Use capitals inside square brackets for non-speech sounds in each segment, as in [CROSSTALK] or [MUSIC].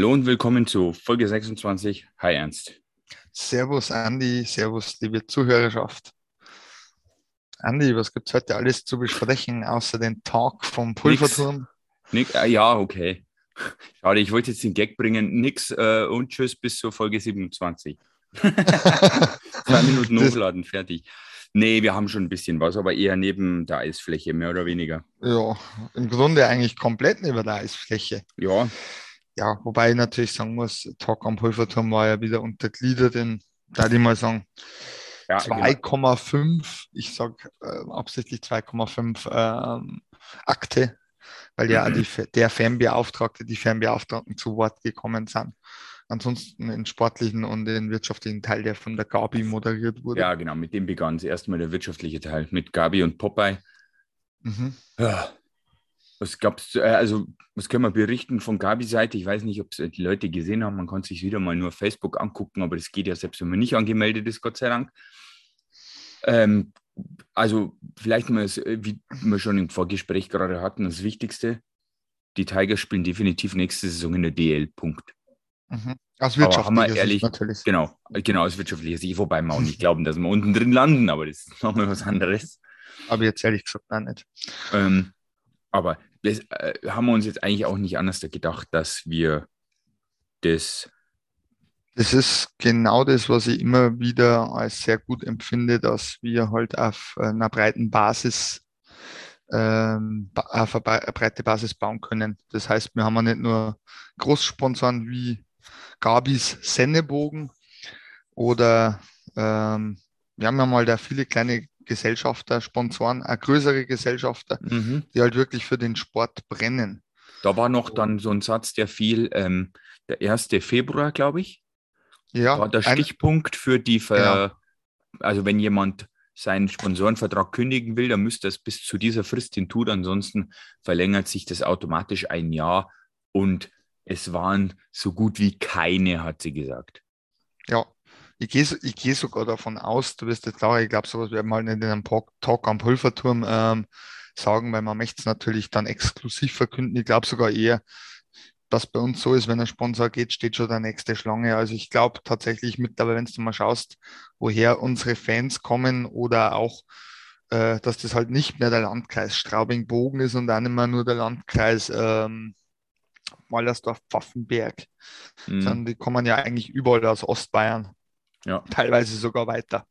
Hallo und willkommen zu Folge 26. Hi Ernst. Servus Andi, Servus liebe Zuhörerschaft. Andi, was gibt es heute alles zu besprechen, außer den Tag vom Pulverturm? Nix. Nix, äh, ja, okay. [LAUGHS] Schade, ich wollte jetzt den Gag bringen. Nix äh, und tschüss bis zur Folge 27. [LAUGHS] Zwei Minuten hochladen, fertig. Nee, wir haben schon ein bisschen was, aber eher neben der Eisfläche, mehr oder weniger. Ja, im Grunde eigentlich komplett neben der Eisfläche. Ja. Ja, wobei ich natürlich sagen muss, Talk am Pulverturm war ja wieder untergliedert in, da ich mal sagen, ja, 2,5, genau. ich sage äh, absichtlich 2,5 ähm, Akte, weil ja mhm. die, der Fanbeauftragte, die Fanbeauftragten zu Wort gekommen sind ansonsten den sportlichen und den wirtschaftlichen Teil, der von der Gabi moderiert wurde. Ja, genau, mit dem begann es erstmal der wirtschaftliche Teil mit Gabi und Popeye. Mhm. Ja. Was gab's, äh, also was können wir berichten von Gabis Seite? Ich weiß nicht, ob es äh, die Leute gesehen haben. Man kann sich wieder mal nur Facebook angucken, aber das geht ja selbst, wenn man nicht angemeldet ist, Gott sei Dank. Ähm, also vielleicht mal, äh, wie wir schon im Vorgespräch gerade hatten, das Wichtigste, die Tigers spielen definitiv nächste Saison in der DL. Punkt. Mhm. Aus wirtschaftlicher ehrlich, Sicht natürlich. Genau, genau, aus wirtschaftlicher Sicht. Wobei wir auch nicht glauben, dass wir unten drin landen, aber das ist nochmal was anderes. [LAUGHS] Aber jetzt ehrlich gesagt auch nicht. Ähm, aber das äh, haben wir uns jetzt eigentlich auch nicht anders gedacht, dass wir das. Das ist genau das, was ich immer wieder als sehr gut empfinde, dass wir halt auf einer breiten Basis ähm, auf eine breite Basis bauen können. Das heißt, wir haben ja nicht nur Großsponsoren wie Gabis Sennebogen oder ähm, wir haben ja mal da viele kleine Gesellschafter, Sponsoren, auch größere Gesellschafter, mhm. die halt wirklich für den Sport brennen. Da war noch dann so ein Satz, der fiel, ähm, der 1. Februar, glaube ich. Ja. War der Stichpunkt für die, Ver genau. also wenn jemand seinen Sponsorenvertrag kündigen will, dann müsste es bis zu dieser Frist hin tun, ansonsten verlängert sich das automatisch ein Jahr und es waren so gut wie keine, hat sie gesagt. Ja, ich gehe ich geh sogar davon aus, du wirst jetzt auch, ich glaube, sowas werden wir halt nicht in einem Talk am Pulverturm ähm, sagen, weil man möchte es natürlich dann exklusiv verkünden. Ich glaube sogar eher, dass bei uns so ist, wenn ein Sponsor geht, steht schon der nächste Schlange. Also ich glaube tatsächlich mittlerweile, wenn du mal schaust, woher unsere Fans kommen oder auch, äh, dass das halt nicht mehr der Landkreis Straubing-Bogen ist und auch nicht mehr nur der Landkreis ähm, Mallersdorf, Pfaffenberg, mhm. sondern die kommen ja eigentlich überall aus Ostbayern. Ja. Teilweise sogar weiter.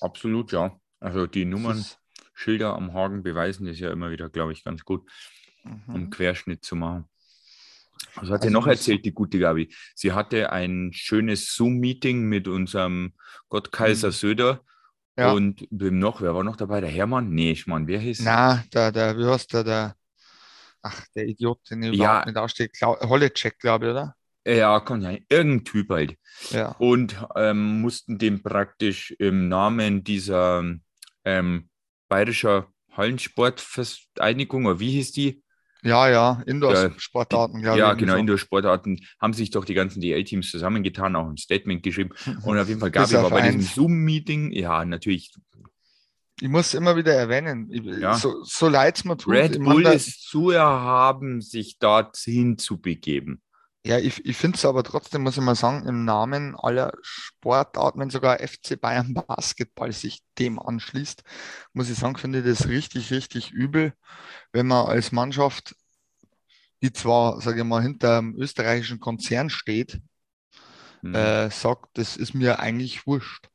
Absolut, ja. Also die Nummernschilder am Hagen beweisen das ja immer wieder, glaube ich, ganz gut, mhm. um Querschnitt zu machen. Was hat also sie noch erzählt, die gute Gabi? Sie hatte ein schönes Zoom-Meeting mit unserem Gottkaiser mhm. Söder. Ja. Und wem noch? Wer war noch dabei? Der Hermann? Nee, ich meine, wer hieß? Na, der, der, wie heißt der, der, ach, der Idiot, den ich ja. überhaupt nicht ausstehe. Holleczek, glaube ich, oder? Ja, kann ja, irgendein Typ halt. Ja. Und ähm, mussten dem praktisch im Namen dieser ähm, bayerischer Hallensportvereinigung, oder wie hieß die? Ja, ja, Indoor-Sportarten, ja. Ja, genau, so. Indoor-Sportarten haben sich doch die ganzen DL-Teams zusammengetan, auch ein Statement geschrieben. Und auf jeden Fall gab es aber bei diesem Zoom-Meeting, ja, natürlich ich muss immer wieder erwähnen, ja. so, so leid es mir tut. Red Bull ist zu erhaben, sich dorthin zu begeben. Ja, ich, ich finde es aber trotzdem, muss ich mal sagen, im Namen aller Sportarten, wenn sogar FC Bayern [LAUGHS] Basketball sich dem anschließt, muss ich sagen, finde ich das richtig, richtig übel, wenn man als Mannschaft, die zwar, sage ich mal, hinter einem österreichischen Konzern steht, mhm. äh, sagt, das ist mir eigentlich wurscht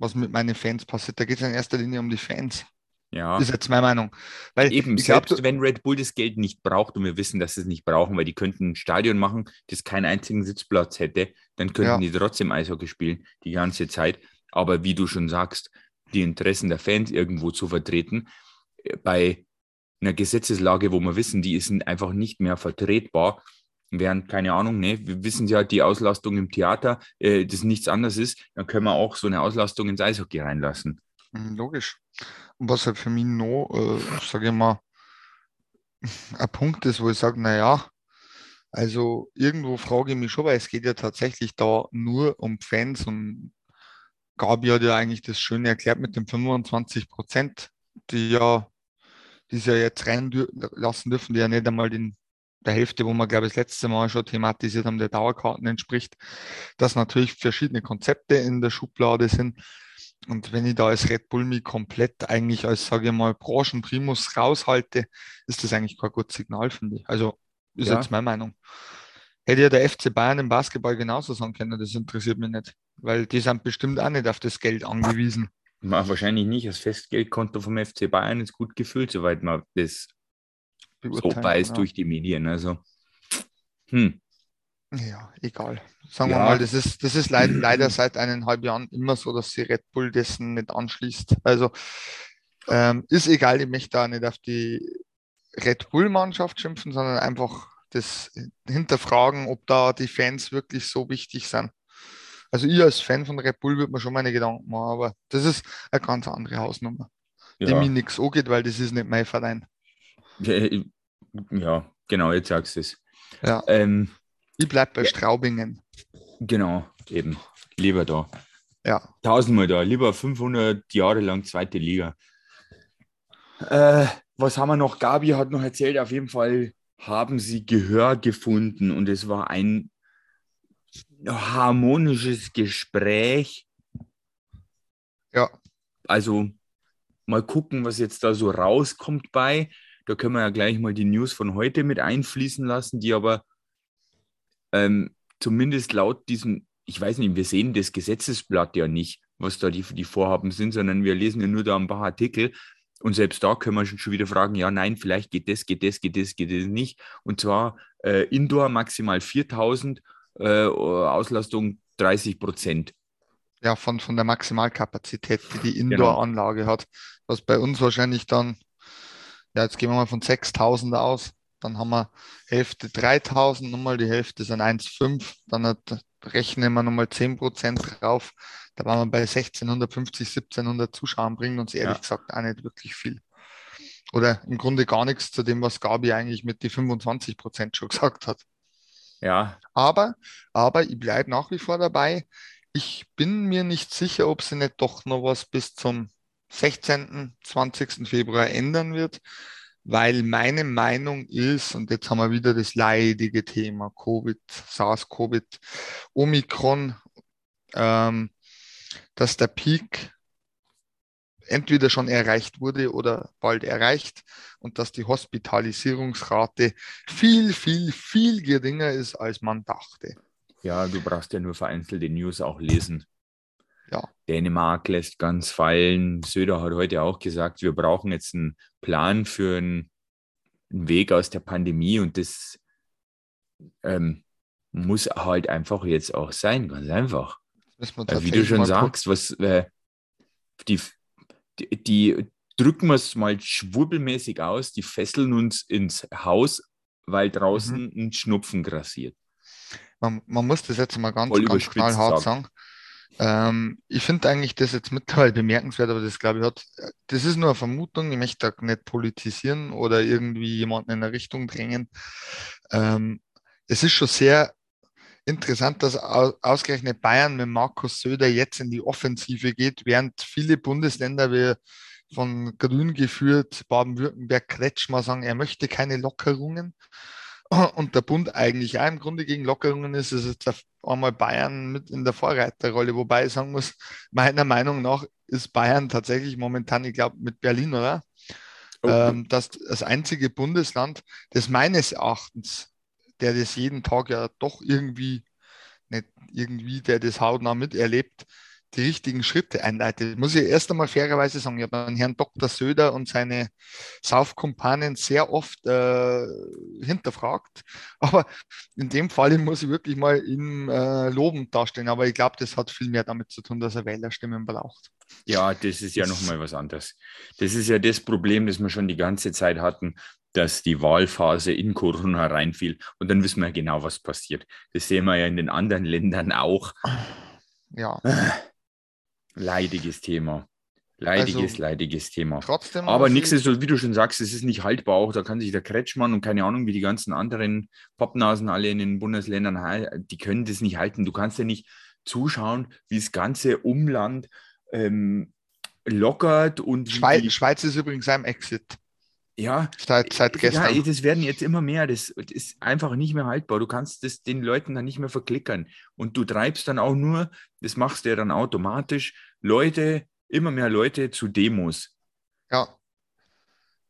was mit meinen Fans passiert. Da geht es in erster Linie um die Fans. Ja. Das ist jetzt meine Meinung. Weil Eben, selbst glaub, wenn Red Bull das Geld nicht braucht und wir wissen, dass sie es nicht brauchen, weil die könnten ein Stadion machen, das keinen einzigen Sitzplatz hätte, dann könnten ja. die trotzdem Eishockey spielen die ganze Zeit. Aber wie du schon sagst, die Interessen der Fans irgendwo zu vertreten, äh, bei einer Gesetzeslage, wo wir wissen, die ist einfach nicht mehr vertretbar, während, keine Ahnung, ne, wir wissen ja, die Auslastung im Theater, äh, das nichts anderes ist, dann können wir auch so eine Auslastung ins Eishockey reinlassen. Hm, logisch. Und was halt für mich noch, äh, sage ich mal, [LAUGHS] ein Punkt ist, wo ich sage, naja, also irgendwo frage ich mich schon, weil es geht ja tatsächlich da nur um Fans und Gabi hat ja eigentlich das Schöne erklärt mit den 25 Prozent, die ja, die sie ja jetzt reinlassen dürfen, die ja nicht einmal den der Hälfte, wo wir, glaube ich, das letzte Mal schon thematisiert haben, der Dauerkarten entspricht, dass natürlich verschiedene Konzepte in der Schublade sind. Und wenn ich da als Red Bull mich komplett eigentlich als, sage ich mal, Branchenprimus raushalte, ist das eigentlich kein gutes Signal, finde ich. Also ist ja. jetzt meine Meinung. Hätte ja der FC Bayern im Basketball genauso sagen können, das interessiert mich nicht, weil die sind bestimmt auch nicht auf das Geld angewiesen. Wahrscheinlich nicht. Das Festgeldkonto vom FC Bayern ist gut gefüllt, soweit man das so weiß genau. durch die Medien. Also, hm. Ja, egal. Sagen ja. wir mal, das ist, das ist leider, leider seit eineinhalb Jahren immer so, dass sie Red Bull dessen nicht anschließt. Also ähm, ist egal, ich möchte da nicht auf die Red Bull-Mannschaft schimpfen, sondern einfach das hinterfragen, ob da die Fans wirklich so wichtig sind. Also ich als Fan von Red Bull würde mir schon meine Gedanken machen, aber das ist eine ganz andere Hausnummer, ja. die mir nichts angeht, weil das ist nicht mein Verein. Ja, genau, jetzt sagst du es. Ja. Ähm, ich bleibe bei Straubingen. Genau, eben. Lieber da. Ja. Tausendmal da. Lieber 500 Jahre lang zweite Liga. Äh, was haben wir noch? Gabi hat noch erzählt, auf jeden Fall haben sie Gehör gefunden und es war ein harmonisches Gespräch. Ja. Also mal gucken, was jetzt da so rauskommt bei. Da können wir ja gleich mal die News von heute mit einfließen lassen, die aber ähm, zumindest laut diesem, ich weiß nicht, wir sehen das Gesetzesblatt ja nicht, was da die, die Vorhaben sind, sondern wir lesen ja nur da ein paar Artikel. Und selbst da können wir schon wieder fragen, ja, nein, vielleicht geht das, geht das, geht das, geht das nicht. Und zwar äh, Indoor maximal 4000, äh, Auslastung 30 Prozent. Ja, von, von der Maximalkapazität, die die genau. Indoor-Anlage genau. hat. Was bei uns wahrscheinlich dann ja, jetzt gehen wir mal von 6000 aus. Dann haben wir Hälfte 3000, nochmal die Hälfte sind 1,5. Dann hat, rechnen wir nochmal 10% drauf. Da waren wir bei 1650, 1700 Zuschauern, bringen uns ehrlich ja. gesagt auch nicht wirklich viel. Oder im Grunde gar nichts zu dem, was Gabi eigentlich mit die 25% schon [LAUGHS] gesagt hat. Ja. Aber, aber ich bleibe nach wie vor dabei. Ich bin mir nicht sicher, ob sie nicht doch noch was bis zum 16., 20. Februar ändern wird, weil meine Meinung ist, und jetzt haben wir wieder das leidige Thema Covid, SARS-Covid, Omikron, ähm, dass der Peak entweder schon erreicht wurde oder bald erreicht und dass die Hospitalisierungsrate viel, viel, viel geringer ist, als man dachte. Ja, du brauchst ja nur vereinzelte News auch lesen. Ja. Dänemark lässt ganz fallen. Söder hat heute auch gesagt, wir brauchen jetzt einen Plan für einen, einen Weg aus der Pandemie und das ähm, muss halt einfach jetzt auch sein, ganz einfach. Wie du schon sagst, was äh, die, die, die drücken wir es mal schwurbelmäßig aus, die fesseln uns ins Haus, weil draußen mhm. ein Schnupfen grassiert. Man, man, muss das jetzt mal ganz, ganz knallhart sagen. sagen. Ähm, ich finde eigentlich das jetzt mittlerweile [LAUGHS] bemerkenswert, aber das glaube ich hat, das ist nur eine Vermutung, ich möchte da nicht politisieren oder irgendwie jemanden in eine Richtung drängen. Ähm, es ist schon sehr interessant, dass ausgerechnet Bayern mit Markus Söder jetzt in die Offensive geht, während viele Bundesländer wie von Grün geführt, Baden-Württemberg, Kretschmer sagen, er möchte keine Lockerungen [LAUGHS] und der Bund eigentlich auch im Grunde gegen Lockerungen ist, ist jetzt einmal Bayern mit in der Vorreiterrolle, wobei ich sagen muss, meiner Meinung nach ist Bayern tatsächlich momentan, ich glaube, mit Berlin, oder? Okay. Ähm, das, das einzige Bundesland, das meines Erachtens, der das jeden Tag ja doch irgendwie, nicht irgendwie, der das hautnah miterlebt, die richtigen Schritte einleitet. Muss ich erst einmal fairerweise sagen, ich habe den Herrn Dr. Söder und seine Saufkumpanen sehr oft äh, hinterfragt. [LAUGHS] Aber in dem Fall muss ich wirklich mal ihm äh, lobend darstellen. Aber ich glaube, das hat viel mehr damit zu tun, dass er Wählerstimmen braucht. Ja, das ist ja nochmal was anderes. Das ist ja das Problem, das wir schon die ganze Zeit hatten, dass die Wahlphase in Corona reinfiel. Und dann wissen wir genau, was passiert. Das sehen wir ja in den anderen Ländern auch. Ja. [LAUGHS] Leidiges Thema. Leidiges, also, leidiges Thema. Trotzdem. Aber nichts ist so, wie du schon sagst, es ist nicht haltbar. Auch da kann sich der Kretschmann und keine Ahnung, wie die ganzen anderen Pappnasen alle in den Bundesländern, die können das nicht halten. Du kannst ja nicht zuschauen, wie das ganze Umland ähm, lockert und. Schweiz, Schweiz ist übrigens ein Exit. Ja, seit, seit gestern. Ja, das werden jetzt immer mehr. Das, das, ist einfach nicht mehr haltbar. Du kannst das den Leuten dann nicht mehr verklickern. Und du treibst dann auch nur, das machst du ja dann automatisch, Leute, immer mehr Leute zu Demos. Ja.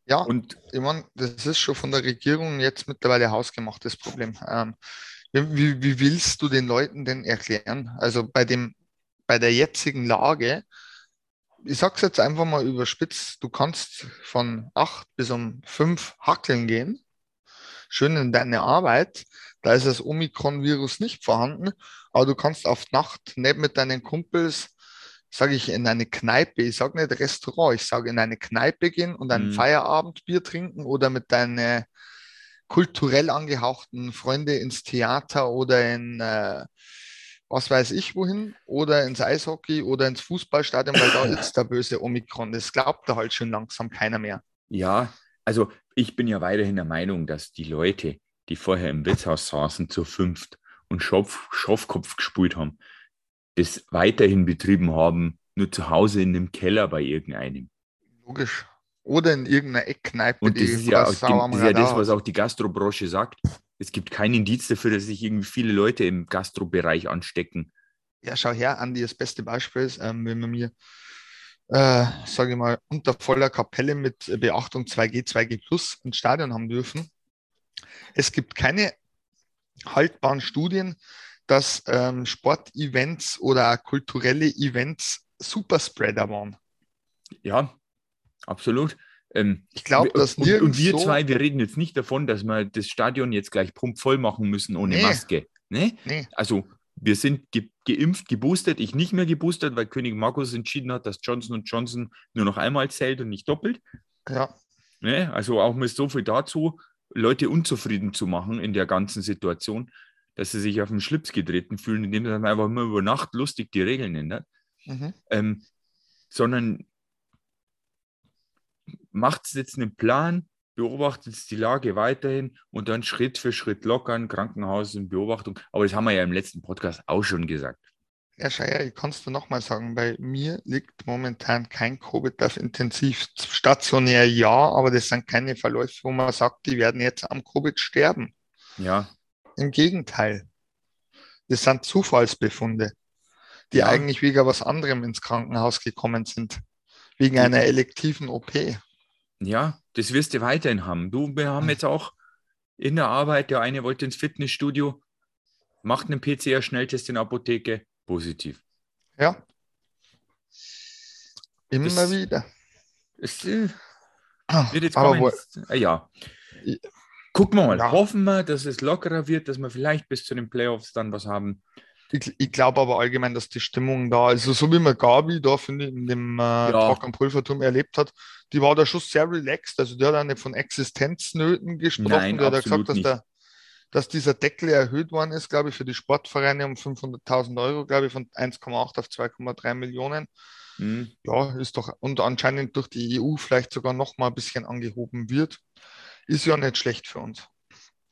Ja, und ich meine, das ist schon von der Regierung jetzt mittlerweile hausgemachtes Problem. Ähm, wie, wie willst du den Leuten denn erklären? Also bei dem, bei der jetzigen Lage, ich sag's jetzt einfach mal überspitzt, du kannst von acht bis um fünf hackeln gehen, schön in deine Arbeit, da ist das Omikron-Virus nicht vorhanden, aber du kannst auf Nacht neben mit deinen Kumpels, sage ich, in eine Kneipe, ich sage nicht Restaurant, ich sage in eine Kneipe gehen und ein mhm. Feierabendbier trinken oder mit deinen kulturell angehauchten Freunde ins Theater oder in äh, was weiß ich wohin oder ins Eishockey oder ins Fußballstadion, weil da ist der böse Omikron. Das glaubt da halt schon langsam keiner mehr. Ja, also ich bin ja weiterhin der Meinung, dass die Leute, die vorher im Wirtshaus saßen, zu fünft und Schopf, Schopfkopf gespult haben, das weiterhin betrieben haben, nur zu Hause in einem Keller bei irgendeinem. Logisch. Oder in irgendeiner Eckkneipe. Und das ist ja, auch, das, ist ja das, was auch die Gastrobranche sagt es gibt keinen Indiz dafür, dass sich irgendwie viele Leute im Gastrobereich anstecken. Ja, schau her, Andi, das beste Beispiel ist, ähm, wenn wir mir, äh, sage ich mal, unter voller Kapelle mit Beachtung 2G, 2G Plus ins Stadion haben dürfen. Es gibt keine haltbaren Studien, dass ähm, Sportevents oder kulturelle Events Superspreader waren. Ja, absolut. Ähm, ich glaube, dass und, und wir zwei, wir reden jetzt nicht davon, dass wir das Stadion jetzt gleich pumpvoll machen müssen ohne nee. Maske. Ne? Nee. Also wir sind ge geimpft, geboostert. Ich nicht mehr geboostert, weil König Markus entschieden hat, dass Johnson Johnson nur noch einmal zählt und nicht doppelt. Ja. Ne? Also auch mit so viel dazu, Leute unzufrieden zu machen in der ganzen Situation, dass sie sich auf den Schlips getreten fühlen, indem man einfach immer über Nacht lustig die Regeln ändert. Mhm. Ähm, sondern macht jetzt einen Plan, beobachtet die Lage weiterhin und dann Schritt für Schritt lockern, Krankenhaus in Beobachtung. Aber das haben wir ja im letzten Podcast auch schon gesagt. Ja, Scheier, ich kannst du nochmal sagen, bei mir liegt momentan kein Covid auf Intensiv. Stationär ja, aber das sind keine Verläufe, wo man sagt, die werden jetzt am Covid sterben. Ja. Im Gegenteil. Das sind Zufallsbefunde, die ja. eigentlich wegen was anderem ins Krankenhaus gekommen sind. Wegen einer elektiven OP. Ja, das wirst du weiterhin haben. Du, wir haben jetzt auch in der Arbeit, der eine wollte ins Fitnessstudio, macht einen PCR-Schnelltest in der Apotheke, positiv. Ja. Immer das, wieder. Es, äh, wird jetzt Aber wo, äh, ja. Gucken wir mal. Ja. Hoffen wir, dass es lockerer wird, dass wir vielleicht bis zu den Playoffs dann was haben. Ich, ich glaube aber allgemein, dass die Stimmung da, also so wie man Gabi da finde ich in dem äh, ja. Talk am Pulverturm erlebt hat, die war da schon sehr relaxed. Also der hat auch nicht von Existenznöten gesprochen. Nein, der hat gesagt, dass, der, dass dieser Deckel erhöht worden ist, glaube ich, für die Sportvereine um 500.000 Euro, glaube ich, von 1,8 auf 2,3 Millionen. Mhm. Ja, ist doch, und anscheinend durch die EU vielleicht sogar noch mal ein bisschen angehoben wird. Ist ja nicht schlecht für uns.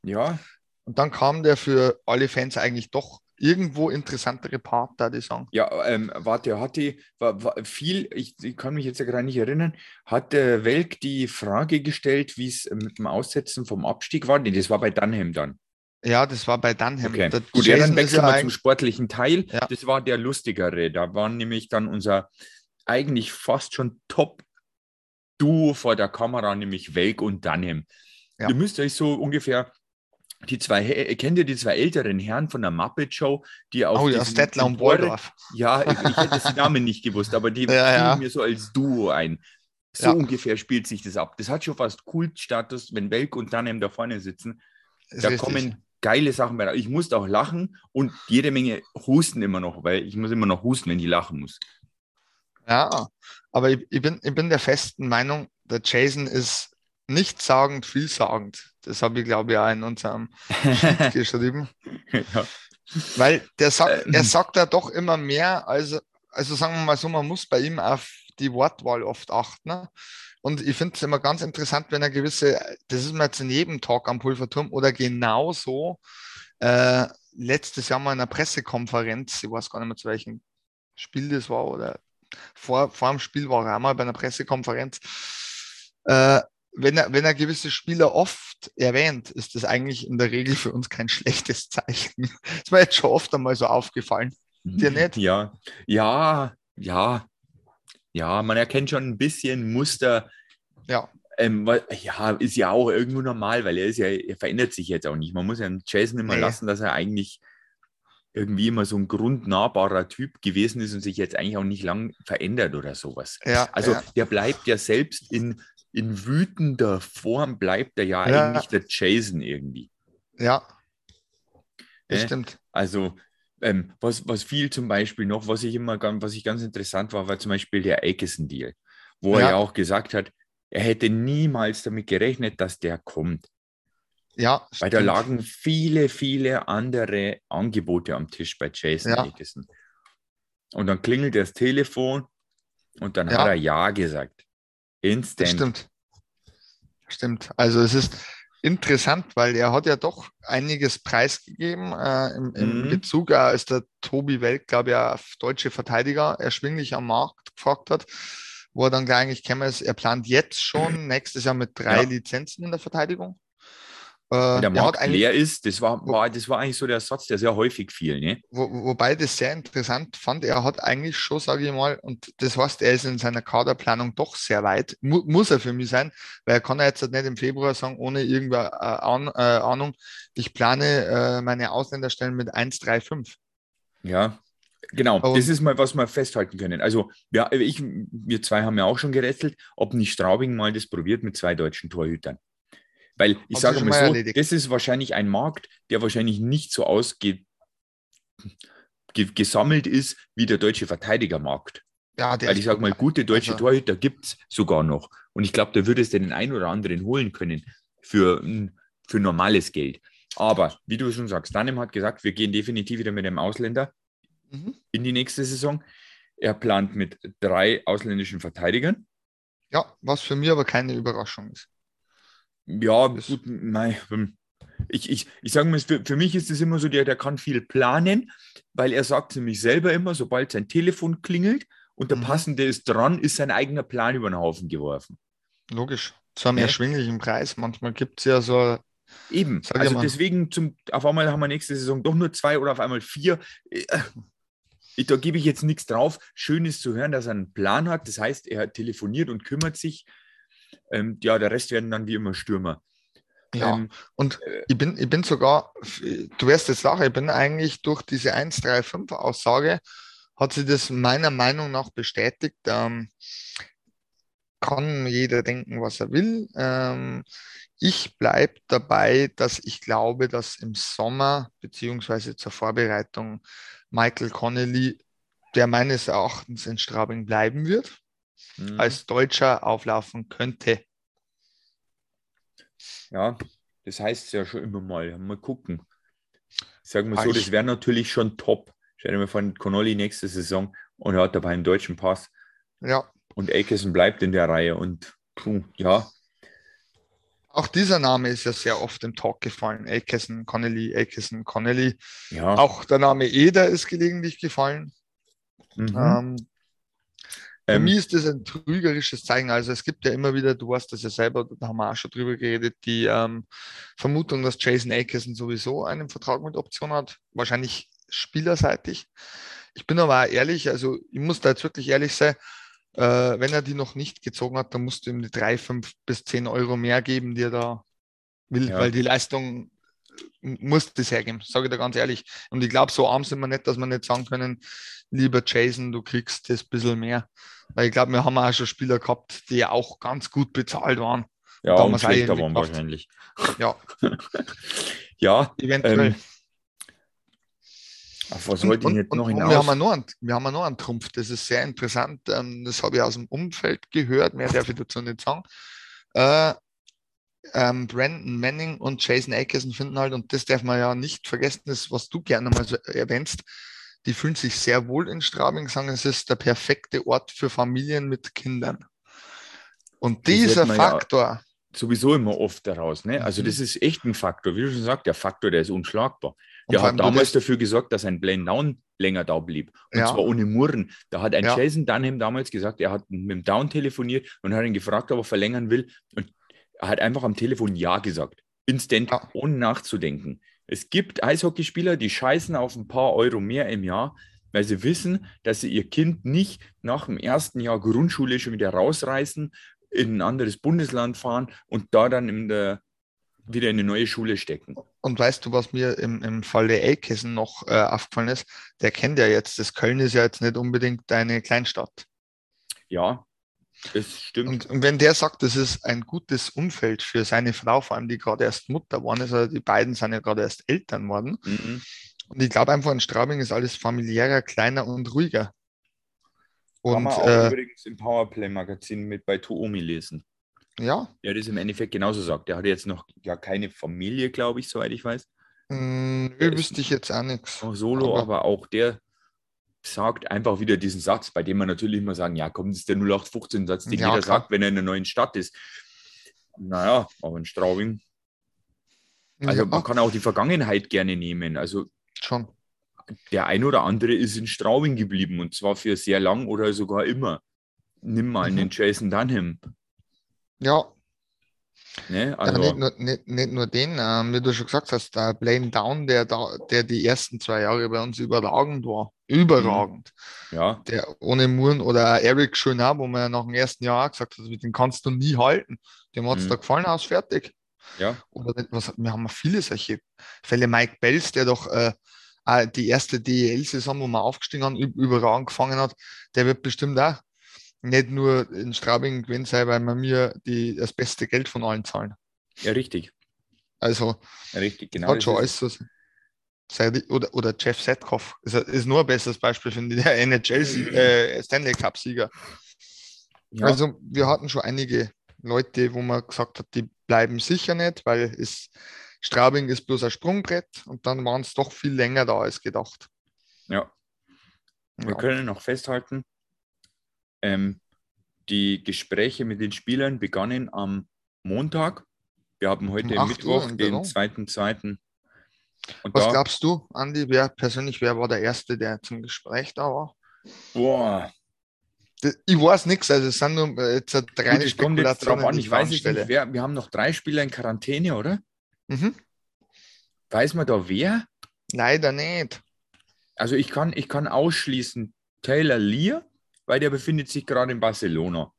Ja. Und dann kam der für alle Fans eigentlich doch irgendwo interessantere Part, da die sagen. Ja, ähm, warte, hat die war, war viel, ich, ich, kann mich jetzt ja gerade nicht erinnern, hat der Welk die Frage gestellt, wie es mit dem Aussetzen vom Abstieg war? Nee, das war bei Dunham dann. Ja, das war bei Dunham. Okay. Gut, ja, dann wechseln wir ja zum sportlichen Teil. Ja. Das war der lustigere. Da war nämlich dann unser eigentlich fast schon Top-Duo vor der Kamera, nämlich Welk und Dunham. Ja. Ihr müsst euch so ungefähr die zwei, kennt ihr die zwei älteren Herren von der Muppet Show, die auf Oh ja, Stettler und Waldorf. Ja, ich, ich hätte den Namen nicht gewusst, aber die [LAUGHS] ja, ja. mir so als Duo ein. So ja. ungefähr spielt sich das ab. Das hat schon fast Kultstatus, wenn Welk und Danem da vorne sitzen. Da richtig. kommen geile Sachen bei. Ich musste auch lachen und jede Menge husten immer noch, weil ich muss immer noch husten, wenn ich lachen muss. Ja, aber ich, ich, bin, ich bin der festen Meinung, der Jason ist nichtssagend, vielsagend. Das habe ich, glaube ich, auch in unserem Sheet [LAUGHS] geschrieben. Ja. Weil der sagt, ähm. er sagt ja doch immer mehr, also, also sagen wir mal so, man muss bei ihm auf die Wortwahl oft achten. Ne? Und ich finde es immer ganz interessant, wenn er gewisse, das ist mir jetzt in jedem Talk am Pulverturm oder genauso, äh, letztes Jahr mal in einer Pressekonferenz, ich weiß gar nicht mehr zu welchem Spiel das war oder vor, vor dem Spiel war er einmal bei einer Pressekonferenz, äh, wenn er, wenn er gewisse Spieler oft erwähnt, ist das eigentlich in der Regel für uns kein [LAUGHS] schlechtes Zeichen. ist mir jetzt schon oft einmal so aufgefallen. Dir nicht? Ja, ja, ja, ja, man erkennt schon ein bisschen Muster. Ja. Ähm, ja, ist ja auch irgendwo normal, weil er ist ja, er verändert sich jetzt auch nicht. Man muss ja Jason immer nee. lassen, dass er eigentlich irgendwie immer so ein grundnahbarer Typ gewesen ist und sich jetzt eigentlich auch nicht lang verändert oder sowas. Ja, also ja. der bleibt ja selbst in, in wütender Form, bleibt er ja, ja. eigentlich der Jason irgendwie. Ja, das äh? stimmt. Also ähm, was, was viel zum Beispiel noch, was ich immer was ich ganz interessant war, war zum Beispiel der Aikison-Deal, wo ja. er ja auch gesagt hat, er hätte niemals damit gerechnet, dass der kommt. Ja, Weil da lagen viele, viele andere Angebote am Tisch bei Jason ja. Aikison. Und dann klingelt das Telefon und dann ja. hat er Ja gesagt. Instant. Das stimmt. Stimmt. Also es ist interessant, weil er hat ja doch einiges preisgegeben äh, im, im mhm. Bezug, äh, als der Tobi Welt, glaube ich, deutsche Verteidiger erschwinglich am Markt gefragt hat, wo er dann gleich eigentlich käme, er plant jetzt schon [CLEARS THROAT] nächstes Jahr mit drei ja. Lizenzen in der Verteidigung. Wenn der Markt leer ist, das war, war, das war eigentlich so der Satz, der sehr häufig fiel. Ne? Wo, wobei das sehr interessant fand, er hat eigentlich schon, sage ich mal, und das heißt, er ist in seiner Kaderplanung doch sehr weit, mu muss er für mich sein, weil er kann ja jetzt nicht im Februar sagen, ohne irgendeine äh, äh, Ahnung, ich plane äh, meine Ausländerstellen mit 1,35. Ja, Genau, und das ist mal, was wir festhalten können. Also, ja, ich, wir zwei haben ja auch schon gerätselt, ob nicht Straubing mal das probiert mit zwei deutschen Torhütern. Weil ich sage mal so, erledigt. das ist wahrscheinlich ein Markt, der wahrscheinlich nicht so ausgesammelt ist wie der deutsche Verteidigermarkt. Ja, Weil ich sage mal, gute deutsche also, Torhüter gibt es sogar noch. Und ich glaube, da würde es den einen oder anderen holen können für, für normales Geld. Aber wie du schon sagst, Danem hat gesagt, wir gehen definitiv wieder mit einem Ausländer mhm. in die nächste Saison. Er plant mit drei ausländischen Verteidigern. Ja, was für mich aber keine Überraschung ist. Ja, gut, nein. Hm. Ich, ich, ich sage mal, für, für mich ist es immer so, der, der kann viel planen, weil er sagt zu mich selber immer, sobald sein Telefon klingelt und der mhm. Passende ist dran, ist sein eigener Plan über den Haufen geworfen. Logisch. Zu einem ja. erschwinglichen Preis. Manchmal gibt es ja so. Eben. Also deswegen, zum, auf einmal haben wir nächste Saison doch nur zwei oder auf einmal vier. Äh, da gebe ich jetzt nichts drauf. Schön ist zu hören, dass er einen Plan hat. Das heißt, er telefoniert und kümmert sich ähm, ja, der Rest werden dann wie immer Stürmer. Ja, ähm, und äh, ich, bin, ich bin sogar, du wirst jetzt lachen, ich bin eigentlich durch diese 135-Aussage, hat sich das meiner Meinung nach bestätigt. Ähm, kann jeder denken, was er will. Ähm, ich bleibe dabei, dass ich glaube, dass im Sommer beziehungsweise zur Vorbereitung Michael Connelly, der meines Erachtens in Straubing bleiben wird mhm. als Deutscher auflaufen könnte. Ja, das heißt es ja schon immer mal. Mal gucken. Sagen wir so, das wäre natürlich schon top. Stell dir mal vor, Connolly nächste Saison und er hat dabei einen deutschen Pass. Ja. Und Akeson bleibt in der Reihe und puh, ja. Auch dieser Name ist ja sehr oft im Talk gefallen. Akeson, Connolly, Akeson, Connolly. Ja. Auch der Name Eder ist gelegentlich gefallen. Mhm. Ähm, für ähm, mich ist das ein trügerisches Zeichen. Also es gibt ja immer wieder, du weißt das ja selber, da haben wir auch schon drüber geredet, die ähm, Vermutung, dass Jason Akerson sowieso einen Vertrag mit Option hat, wahrscheinlich spielerseitig. Ich bin aber auch ehrlich, also ich muss da jetzt wirklich ehrlich sein, äh, wenn er die noch nicht gezogen hat, dann musst du ihm die drei, fünf bis zehn Euro mehr geben, die er da will, ja. weil die Leistung muss das hergeben, sage ich da ganz ehrlich. Und ich glaube, so arm sind wir nicht, dass wir nicht sagen können, lieber Jason, du kriegst das ein bisschen mehr. Weil ich glaube, wir haben auch schon Spieler gehabt, die auch ganz gut bezahlt waren. Ja, und, und schlechter waren wahrscheinlich. Ja. [LAUGHS] ja, eventuell. Ähm, auf was wollte ich jetzt noch hinaus? wir, haben noch einen, wir haben noch einen Trumpf, das ist sehr interessant. Ähm, das habe ich aus dem Umfeld gehört, mehr darf ich dazu nicht sagen. Äh, ähm, Brandon Manning und Jason Akerson finden halt, und das darf man ja nicht vergessen, das, was du gerne mal so erwähnst, die fühlen sich sehr wohl in Straubing, sagen, es ist der perfekte Ort für Familien mit Kindern. Und dieser Faktor. Ja sowieso immer oft daraus. Ne? Also, das mhm. ist echt ein Faktor. Wie du schon sagst, der Faktor, der ist unschlagbar. Der hat damals dafür gesorgt, dass ein Blaine Down länger da blieb. Und ja. zwar ohne Murren. Da hat ein ja. Jason Dunham damals gesagt, er hat mit dem Down telefoniert und hat ihn gefragt, ob er verlängern will. Und Er hat einfach am Telefon Ja gesagt. Instant, ja. ohne nachzudenken. Es gibt Eishockeyspieler, die scheißen auf ein paar Euro mehr im Jahr, weil sie wissen, dass sie ihr Kind nicht nach dem ersten Jahr Grundschule schon wieder rausreißen, in ein anderes Bundesland fahren und da dann in der, wieder in eine neue Schule stecken. Und weißt du, was mir im, im Fall der Elkissen noch äh, aufgefallen ist? Der kennt ja jetzt, das Köln ist ja jetzt nicht unbedingt eine Kleinstadt. Ja, das stimmt. Und, wenn der sagt, das ist ein gutes Umfeld für seine Frau, vor allem die gerade erst Mutter geworden ist, also die beiden sind ja gerade erst Eltern worden. Mhm. Und ich glaube einfach, in Straubing ist alles familiärer, kleiner und ruhiger. Und, Kann man auch äh, übrigens im Powerplay-Magazin mit bei Tuomi lesen. Ja. Der das im Endeffekt genauso sagt. Der hat jetzt noch ja keine Familie, glaube ich, soweit ich weiß. Mm, wüsste ich jetzt auch nichts. Solo, aber, aber, auch der sagt einfach wieder diesen Satz, bei dem man natürlich immer sagen, ja, komm, das ist der 0815-Satz, den ja, jeder klar. sagt, wenn er in einer neuen Stadt ist. Naja, aber in Straubing. Also ja. man kann auch die Vergangenheit gerne nehmen. Also schon. Der ein oder andere ist in Straubing geblieben und zwar für sehr lang oder sogar immer. Nimm mal mhm. einen Jason Dunham. Ja. Ne? Also, ja, nicht, nur, nicht, nicht nur den, ähm, wie du schon gesagt hast, der Blaine Down, der, der die ersten zwei Jahre bei uns überragend war. Überragend. Mhm. Ja. Der ohne Muren oder Eric Schönau, wo man ja nach dem ersten Jahr auch gesagt hat, den kannst du nie halten. Dem hat es mhm. da gefallen, aus fertig. Ja. Oder was, wir haben viele solche Fälle. Mike Bells, der doch äh, die erste DEL-Saison, wo man aufgestiegen haben, überragend gefangen hat, der wird bestimmt auch nicht nur in Straubing gewesen sein, weil wir mir die, das beste Geld von allen zahlen. Ja, richtig. Also, ja, richtig, genau. Hat schon alles so. Oder, oder Jeff Setkoff ist, ist nur ein besseres Beispiel, finde ich, der NHL [CLEARS THROAT] äh, Stanley Cup-Sieger. Ja. Also, wir hatten schon einige Leute, wo man gesagt hat, die bleiben sicher nicht, weil es, Straubing ist bloß ein Sprungbrett und dann waren es doch viel länger da als gedacht. Ja. Wir ja. können noch festhalten, ähm, die Gespräche mit den Spielern begannen am Montag. Wir haben heute Mittwoch, den 2.2. Was da, glaubst du, Andi, wer persönlich, wer war der Erste, der zum Gespräch da war? Boah. Ich weiß nichts, also es sind nur äh, jetzt drei Gut, kommt jetzt drauf an. Ich weiß nicht, wer, wir haben noch drei Spieler in Quarantäne, oder? Mhm. Weiß man da wer? Leider nicht. Also ich kann, ich kann ausschließen Taylor Lear, weil der befindet sich gerade in Barcelona.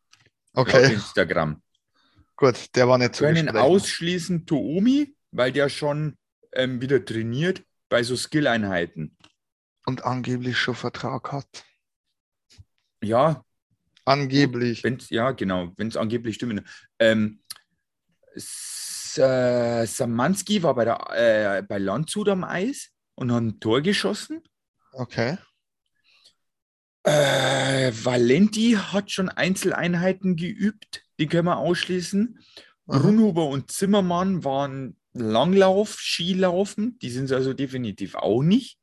Okay. Auf Instagram. Gut, der war nicht zu Können ausschließen Toomi, weil der schon ähm, wieder trainiert bei so Skill-Einheiten. Und angeblich schon Vertrag hat. Ja. Angeblich. Wenn's, ja, genau, wenn es angeblich stimmt. Ähm, äh, Samanski war bei, der, äh, bei Landshut am Eis und hat ein Tor geschossen. Okay. Äh, Valenti hat schon Einzeleinheiten geübt, die können wir ausschließen. Mhm. Grunhuber und Zimmermann waren Langlauf, Skilaufen, die sind es also definitiv auch nicht.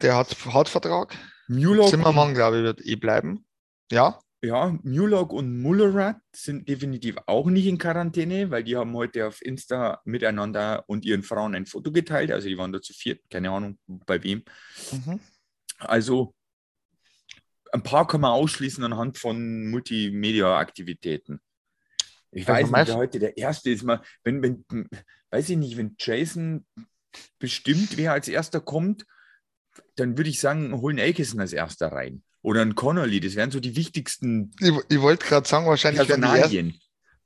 Der hat, hat Vertrag. Mulock Zimmermann, glaube ich, wird eh bleiben. Ja. Ja, Mulock und Mullerat sind definitiv auch nicht in Quarantäne, weil die haben heute auf Insta miteinander und ihren Frauen ein Foto geteilt. Also die waren da zu viert, keine Ahnung bei wem. Mhm. Also ein paar kann man ausschließen anhand von Multimedia-Aktivitäten. Ich weiß nicht, wer heute der Erste ist. Mal, wenn, wenn, weiß ich nicht, wenn Jason bestimmt, wer als Erster kommt, dann würde ich sagen, holen Elkison als Erster rein. Oder ein Connolly, das wären so die wichtigsten. Ich, ich wollte gerade sagen, wahrscheinlich Personalien.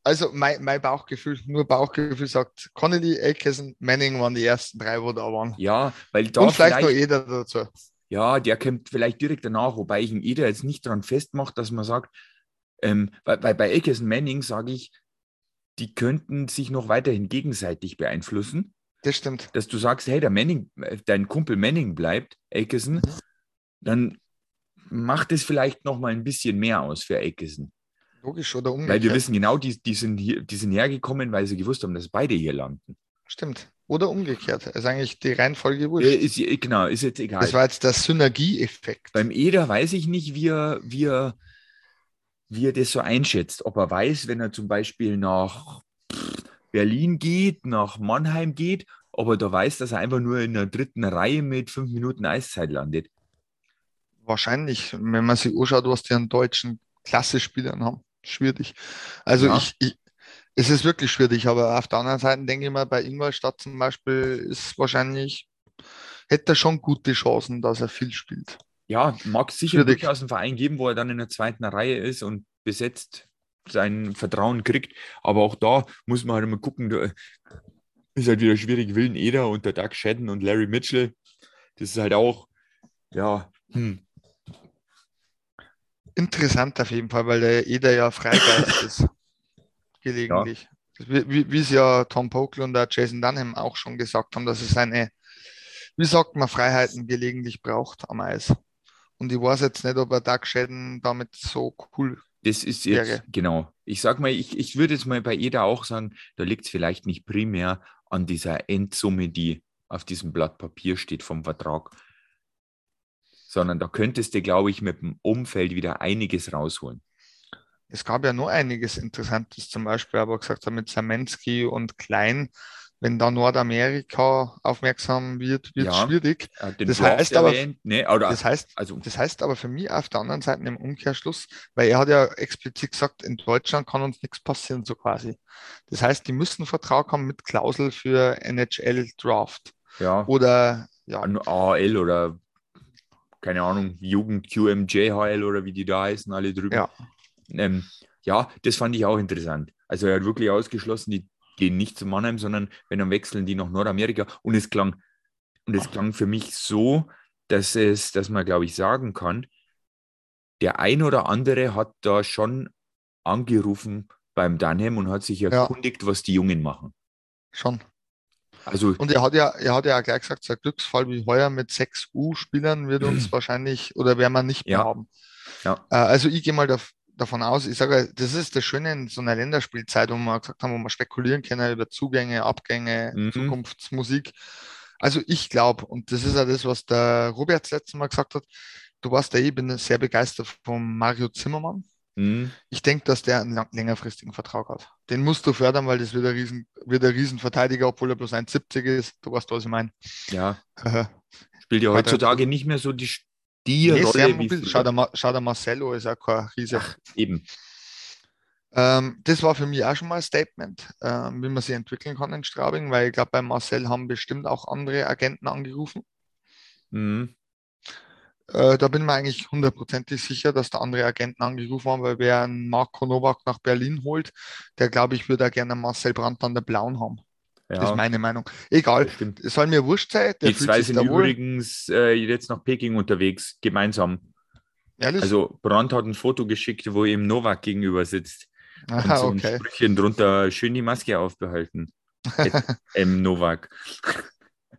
Also mein, mein Bauchgefühl, nur Bauchgefühl sagt, Connolly, Elkison, Manning waren die ersten drei, wo da waren. Ja, weil da. Und vielleicht, vielleicht noch jeder dazu ja, der kommt vielleicht direkt danach, wobei ich ihn eh jetzt nicht daran festmacht, dass man sagt, ähm, weil, weil bei Eckes und Manning sage ich, die könnten sich noch weiterhin gegenseitig beeinflussen. Das stimmt. Dass du sagst, hey, der Manning, äh, dein Kumpel Manning bleibt, Eckesen, mhm. dann macht es vielleicht noch mal ein bisschen mehr aus für Eckesen. Logisch oder umgekehrt. Weil wir wissen genau, die, die, sind hier, die sind hergekommen, weil sie gewusst haben, dass beide hier landen. Stimmt. Oder umgekehrt. ist eigentlich die Reihenfolge wurscht. Ist, genau, ist jetzt egal. Das war jetzt der Synergieeffekt. Beim Eder weiß ich nicht, wie er, wie, er, wie er das so einschätzt. Ob er weiß, wenn er zum Beispiel nach Berlin geht, nach Mannheim geht, ob er da weiß, dass er einfach nur in der dritten Reihe mit fünf Minuten Eiszeit landet. Wahrscheinlich, wenn man sich anschaut, was die an deutschen Klassespielern haben. Schwierig. Also ja. ich, ich, Es ist wirklich schwierig, aber auf der anderen Seite denke ich mal, bei Ingolstadt zum Beispiel ist wahrscheinlich, hätte er schon gute Chancen, dass er viel spielt. Ja, mag es sicher schwierig. durchaus einen Verein geben, wo er dann in der zweiten Reihe ist und besetzt sein Vertrauen kriegt. Aber auch da muss man halt immer gucken, da ist halt wieder schwierig. Willen Eder und der Doug Shedden und Larry Mitchell. Das ist halt auch, ja, hm. Interessant auf jeden Fall, weil der Eder ja Freigeist ist. Gelegentlich. Ja. Wie, wie es ja Tom Pokel und der Jason Dunham auch schon gesagt haben, dass es seine, wie sagt man, Freiheiten gelegentlich braucht am Eis. Und ich weiß jetzt nicht, ob er Doug Shedden damit so cool das ist jetzt, wäre. genau. Ich sag mal, ich, ich würde jetzt mal bei Eder auch sagen, da liegt es vielleicht nicht primär an dieser Endsumme, die auf diesem Blatt Papier steht vom Vertrag, sondern da könntest du, glaube ich, mit dem Umfeld wieder einiges rausholen. Es gab ja nur einiges Interessantes, zum Beispiel aber gesagt mit Samensky und Klein wenn da Nordamerika aufmerksam wird, wird es ja, schwierig. Das heißt, aber, nee, das, heißt, also, das heißt aber für mich auf der anderen Seite im Umkehrschluss, weil er hat ja explizit gesagt, in Deutschland kann uns nichts passieren, so quasi. Das heißt, die müssen Vertrag haben mit Klausel für NHL Draft. Ja. Oder ja. AHL oder keine Ahnung, Jugend QMJHL oder wie die da heißen, alle drüben. Ja. Ähm, ja, das fand ich auch interessant. Also er hat wirklich ausgeschlossen, die gehen nicht zu Mannheim, sondern wenn dann wechseln die nach Nordamerika. Und es klang, und es klang für mich so, dass es, dass man, glaube ich, sagen kann, der ein oder andere hat da schon angerufen beim Dunham und hat sich erkundigt, ja. was die Jungen machen. Schon. Also, und er hat ja, er hat ja auch gleich gesagt, so ein Glücksfall wie heuer mit sechs U-Spielern wird uns [CLEARS THROAT] wahrscheinlich oder werden wir nicht mehr ja. haben. Ja. Äh, also ich gehe mal davon davon aus, ich sage, das ist das Schöne in so einer Länderspielzeit, wo wir gesagt haben, wo wir spekulieren können über Zugänge, Abgänge, mhm. Zukunftsmusik. Also ich glaube, und das ist ja das, was der Robert letztes Mal gesagt hat, du warst ja, ich bin sehr begeistert von Mario Zimmermann. Mhm. Ich denke, dass der einen lang, längerfristigen Vertrag hat. Den musst du fördern, weil das wird ein, Riesen, wird ein Riesenverteidiger, obwohl er bloß 1,70 ist. Du weißt, was ich meine. Ja. Spielt ja heutzutage nicht mehr so die die nee, Rolle. Wie schau, der, schau der Marcello ist auch kein Riese. Ach, eben. Ähm, das war für mich auch schon mal ein Statement, ähm, wie man sich entwickeln kann in Straubing, weil ich glaube, bei Marcel haben bestimmt auch andere Agenten angerufen. Mhm. Äh, da bin ich mir eigentlich hundertprozentig sicher, dass da andere Agenten angerufen haben, weil wer einen Marco Novak nach Berlin holt, der glaube ich würde auch gerne Marcel Brandt an der Blauen haben. Ja. Das ist meine Meinung. Egal, es soll mir wurscht sein. Die zwei sind übrigens äh, jetzt nach Peking unterwegs, gemeinsam. Ehrlich? Also Brandt hat ein Foto geschickt, wo ihm Novak gegenüber sitzt. [LAUGHS] Aha, und so okay. ein Sprüchchen drunter, schön die Maske aufbehalten. [LAUGHS] M. Novak.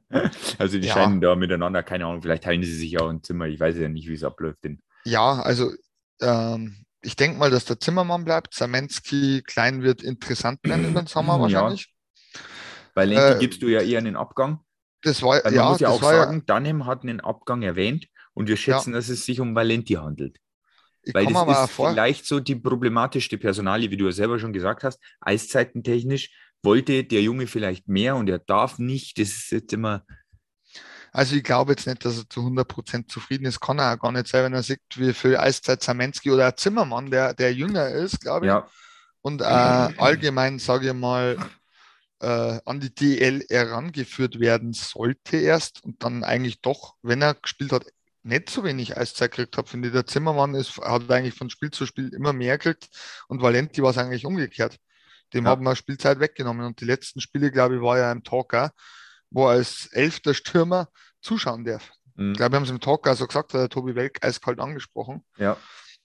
[LAUGHS] also die ja. scheinen da miteinander, keine Ahnung, vielleicht teilen sie sich auch ein Zimmer. Ich weiß ja nicht, wie es abläuft. Denn. Ja, also ähm, ich denke mal, dass der Zimmermann bleibt. Samensky klein wird interessant werden den Sommer [CLEARS THROAT] wahrscheinlich. Weil Lenti äh, gibst du ja eher einen Abgang. Das war, Weil man ja, muss ja auch sagen, ja, Dunham hat einen Abgang erwähnt und wir schätzen, ja. dass es sich um Valenti handelt. Ich Weil das ist vor. vielleicht so die problematischste Personalie, wie du ja selber schon gesagt hast, eiszeitentechnisch wollte der Junge vielleicht mehr und er darf nicht. Das ist jetzt immer. Also ich glaube jetzt nicht, dass er zu 100% zufrieden ist. Kann er auch gar nicht sein, wenn er sieht, wie viel Eiszeit Zamensky oder Zimmermann, der, der jünger ist, glaube ich. Ja. Und äh, allgemein, sage ich mal, äh, an die DL herangeführt werden sollte erst und dann eigentlich doch, wenn er gespielt hat, nicht so wenig Eiszeit gekriegt hat, finde ich. Der Zimmermann ist, hat eigentlich von Spiel zu Spiel immer mehr gekriegt und Valenti war es eigentlich umgekehrt. Dem ja. haben wir Spielzeit weggenommen und die letzten Spiele, glaube ich, war ja im Talker, wo er als elfter Stürmer zuschauen darf. Mhm. Ich glaube, wir haben es im Talker so gesagt, hat der Tobi Welk eiskalt angesprochen. Ja.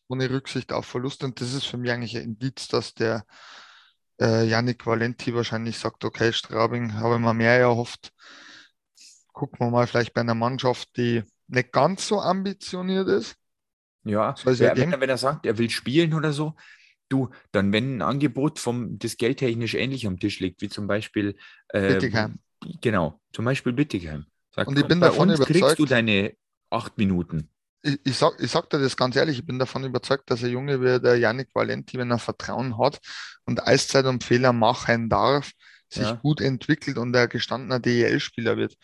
Ohne Rücksicht auf Verlust und das ist für mich eigentlich ein Indiz, dass der äh, Yannick Valenti wahrscheinlich sagt, okay, Straubing habe ich mir mehr erhofft. Gucken wir mal vielleicht bei einer Mannschaft, die nicht ganz so ambitioniert ist. Ja, ja wenn, er, wenn er sagt, er will spielen oder so, du, dann wenn ein Angebot vom, das geldtechnisch ähnlich am Tisch liegt, wie zum Beispiel äh, Bittigheim. Genau, zum Beispiel Bittigheim. Sagt, und ich bin davon überzeugt, kriegst du deine acht Minuten ich, ich, sag, ich sag dir das ganz ehrlich, ich bin davon überzeugt, dass ein Junge wie der Yannick Valenti, wenn er Vertrauen hat und Eiszeit und Fehler machen darf, sich ja. gut entwickelt und ein gestandener DEL-Spieler wird.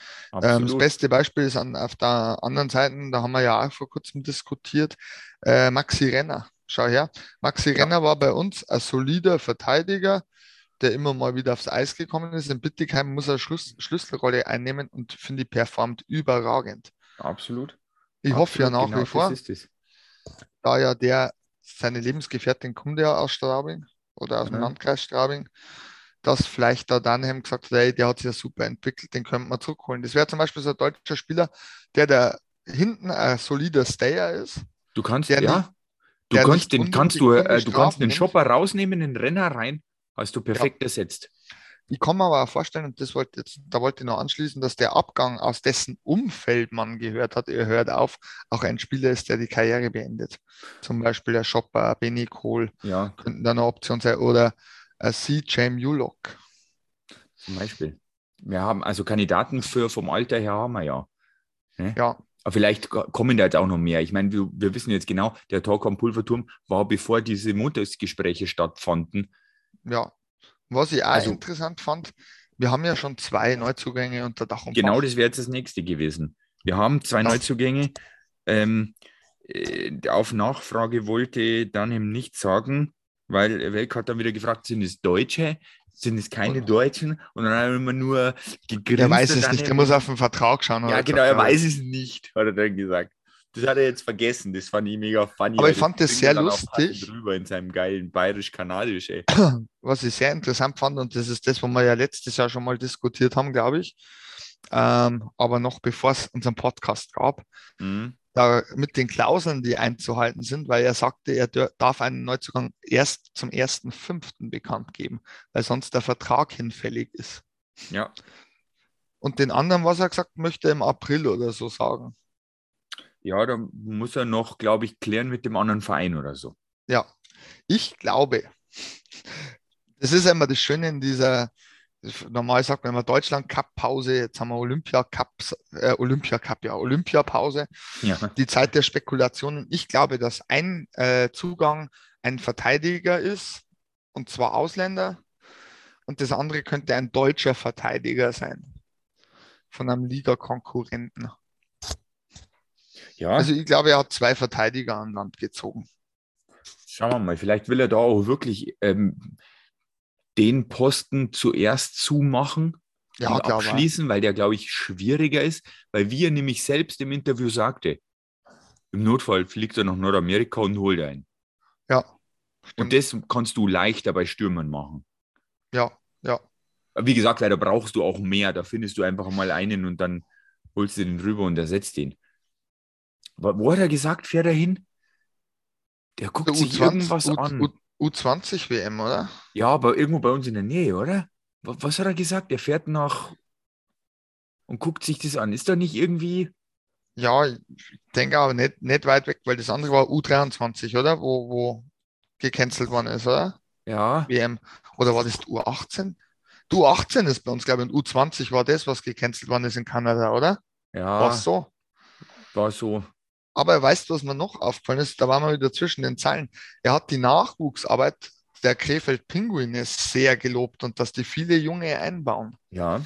Ähm, das beste Beispiel ist an, auf der anderen Seite, da haben wir ja auch vor kurzem diskutiert, äh, Maxi Renner. Schau her, Maxi ja. Renner war bei uns ein solider Verteidiger, der immer mal wieder aufs Eis gekommen ist. In Bittigheim muss er Schluss, Schlüsselrolle einnehmen und finde ich performt überragend. Absolut. Ich Absolut, hoffe ja nach genau wie vor, Das ist es. da ja der, seine Lebensgefährtin kommt ja aus Straubing oder aus dem Mhm. Landkreis Straubing, dass vielleicht da Dunham gesagt hat, hey, der hat sich ja super entwickelt, den könnte man zurückholen. Das wäre zum Beispiel so ein deutscher Spieler, der da hinten ein solider Stayer ist. Du kannst, ja, nicht- du kannst den, kannst du, äh, du kannst den nimmt. Shopper rausnehmen, den Renner rein, hast du perfekt ersetzt. Ich kann mir aber auch vorstellen, und das wollte jetzt, da wollte ich noch anschließen, dass der Abgang, aus dessen Umfeld man gehört hat, er hört auf, auch ein Spieler ist, der die Karriere beendet. Zum Beispiel der Shopper, Benny Cole, Ja, könnten da eine Option sein, oder äh, CJ Mulock. zum Beispiel. Wir haben also Kandidaten für vom Alter her haben wir ja. Ja, Aber vielleicht ko- kommen da jetzt auch noch mehr. Ich meine, wir, wir wissen jetzt genau, der Talk am Pulverturm war, bevor diese Montagsgespräche stattfanden. ja. Was ich auch Also- interessant fand, wir haben ja schon zwei Neuzugänge unter Dach und Genau Fach. das wäre jetzt das nächste gewesen. Wir haben zwei Das- Neuzugänge. Ähm, äh, auf Nachfrage wollte dann ihm nichts sagen, weil Welk hat dann wieder gefragt, sind es Deutsche? Sind es keine Und- Deutschen? Und dann er immer nur gegrinst. Er weiß es nicht, er muss auf den Vertrag schauen. Ja, genau, er weiß es nicht, hat er dann gesagt. Das hat er jetzt vergessen. Das fand ich mega funny. Aber ich fand das sehr er lustig. Drüber in seinem geilen bayerisch-kanadisch, ey. [CLEARS THROAT] was ich sehr interessant fand, und das ist das, was wir ja letztes Jahr schon mal diskutiert haben, glaube ich, ähm, aber noch bevor es unseren Podcast gab, Mhm. da mit den Klauseln, die einzuhalten sind, weil er sagte, er darf einen Neuzugang erst zum 1.5. bekannt geben, weil sonst der Vertrag hinfällig ist. Ja, Und den anderen, was er gesagt möchte, im April oder so sagen. Ja, da muss er noch, glaube ich, klären mit dem anderen Verein oder so. Ja, ich glaube, das ist immer das Schöne in dieser, normal sagt man immer Deutschland Cup Pause, jetzt haben wir Olympia Cup, äh, Olympia Cup, ja, Olympiapause, Ja, die Zeit der Spekulationen. Ich glaube, dass ein äh, Zugang ein Verteidiger ist, und zwar Ausländer, und das andere könnte ein deutscher Verteidiger sein, von einem Liga-Konkurrenten. Ja Also ich glaube, er hat zwei Verteidiger an Land gezogen. schauen wir mal. Vielleicht will er da auch wirklich ähm, den Posten zuerst zumachen Ja, und ich. abschließen, weil der, glaube ich, schwieriger ist, weil wie er nämlich selbst im Interview sagte, im Notfall fliegt er nach Nordamerika und holt einen. Ja, Und das kannst du leichter bei Stürmern machen. ja, ja. Wie gesagt, da brauchst du auch mehr. Da findest du einfach mal einen und dann holst du den rüber und ersetzt den. Wo hat er gesagt, fährt er hin? Der guckt Der sich irgendwas U, an. U, U20 WM, oder? Ja, aber irgendwo bei uns in der Nähe, oder? Wa- Was hat er gesagt? Er fährt nach und guckt sich das an. Ist da nicht irgendwie. Ja, ich denke aber nicht, nicht weit weg, weil das andere war U23, oder? Wo, wo gecancelt worden ist, oder? Ja, WM. Oder war das U18? Du, U18 ist bei uns, glaube ich, und U20 war das, was gecancelt worden ist in Kanada, oder? ja, War so. war so. Aber weißt du, was mir noch aufgefallen ist? Da waren wir wieder zwischen den Zeilen. Er hat die Nachwuchsarbeit der Krefeld Pinguine sehr gelobt und dass die viele Junge einbauen. Ja,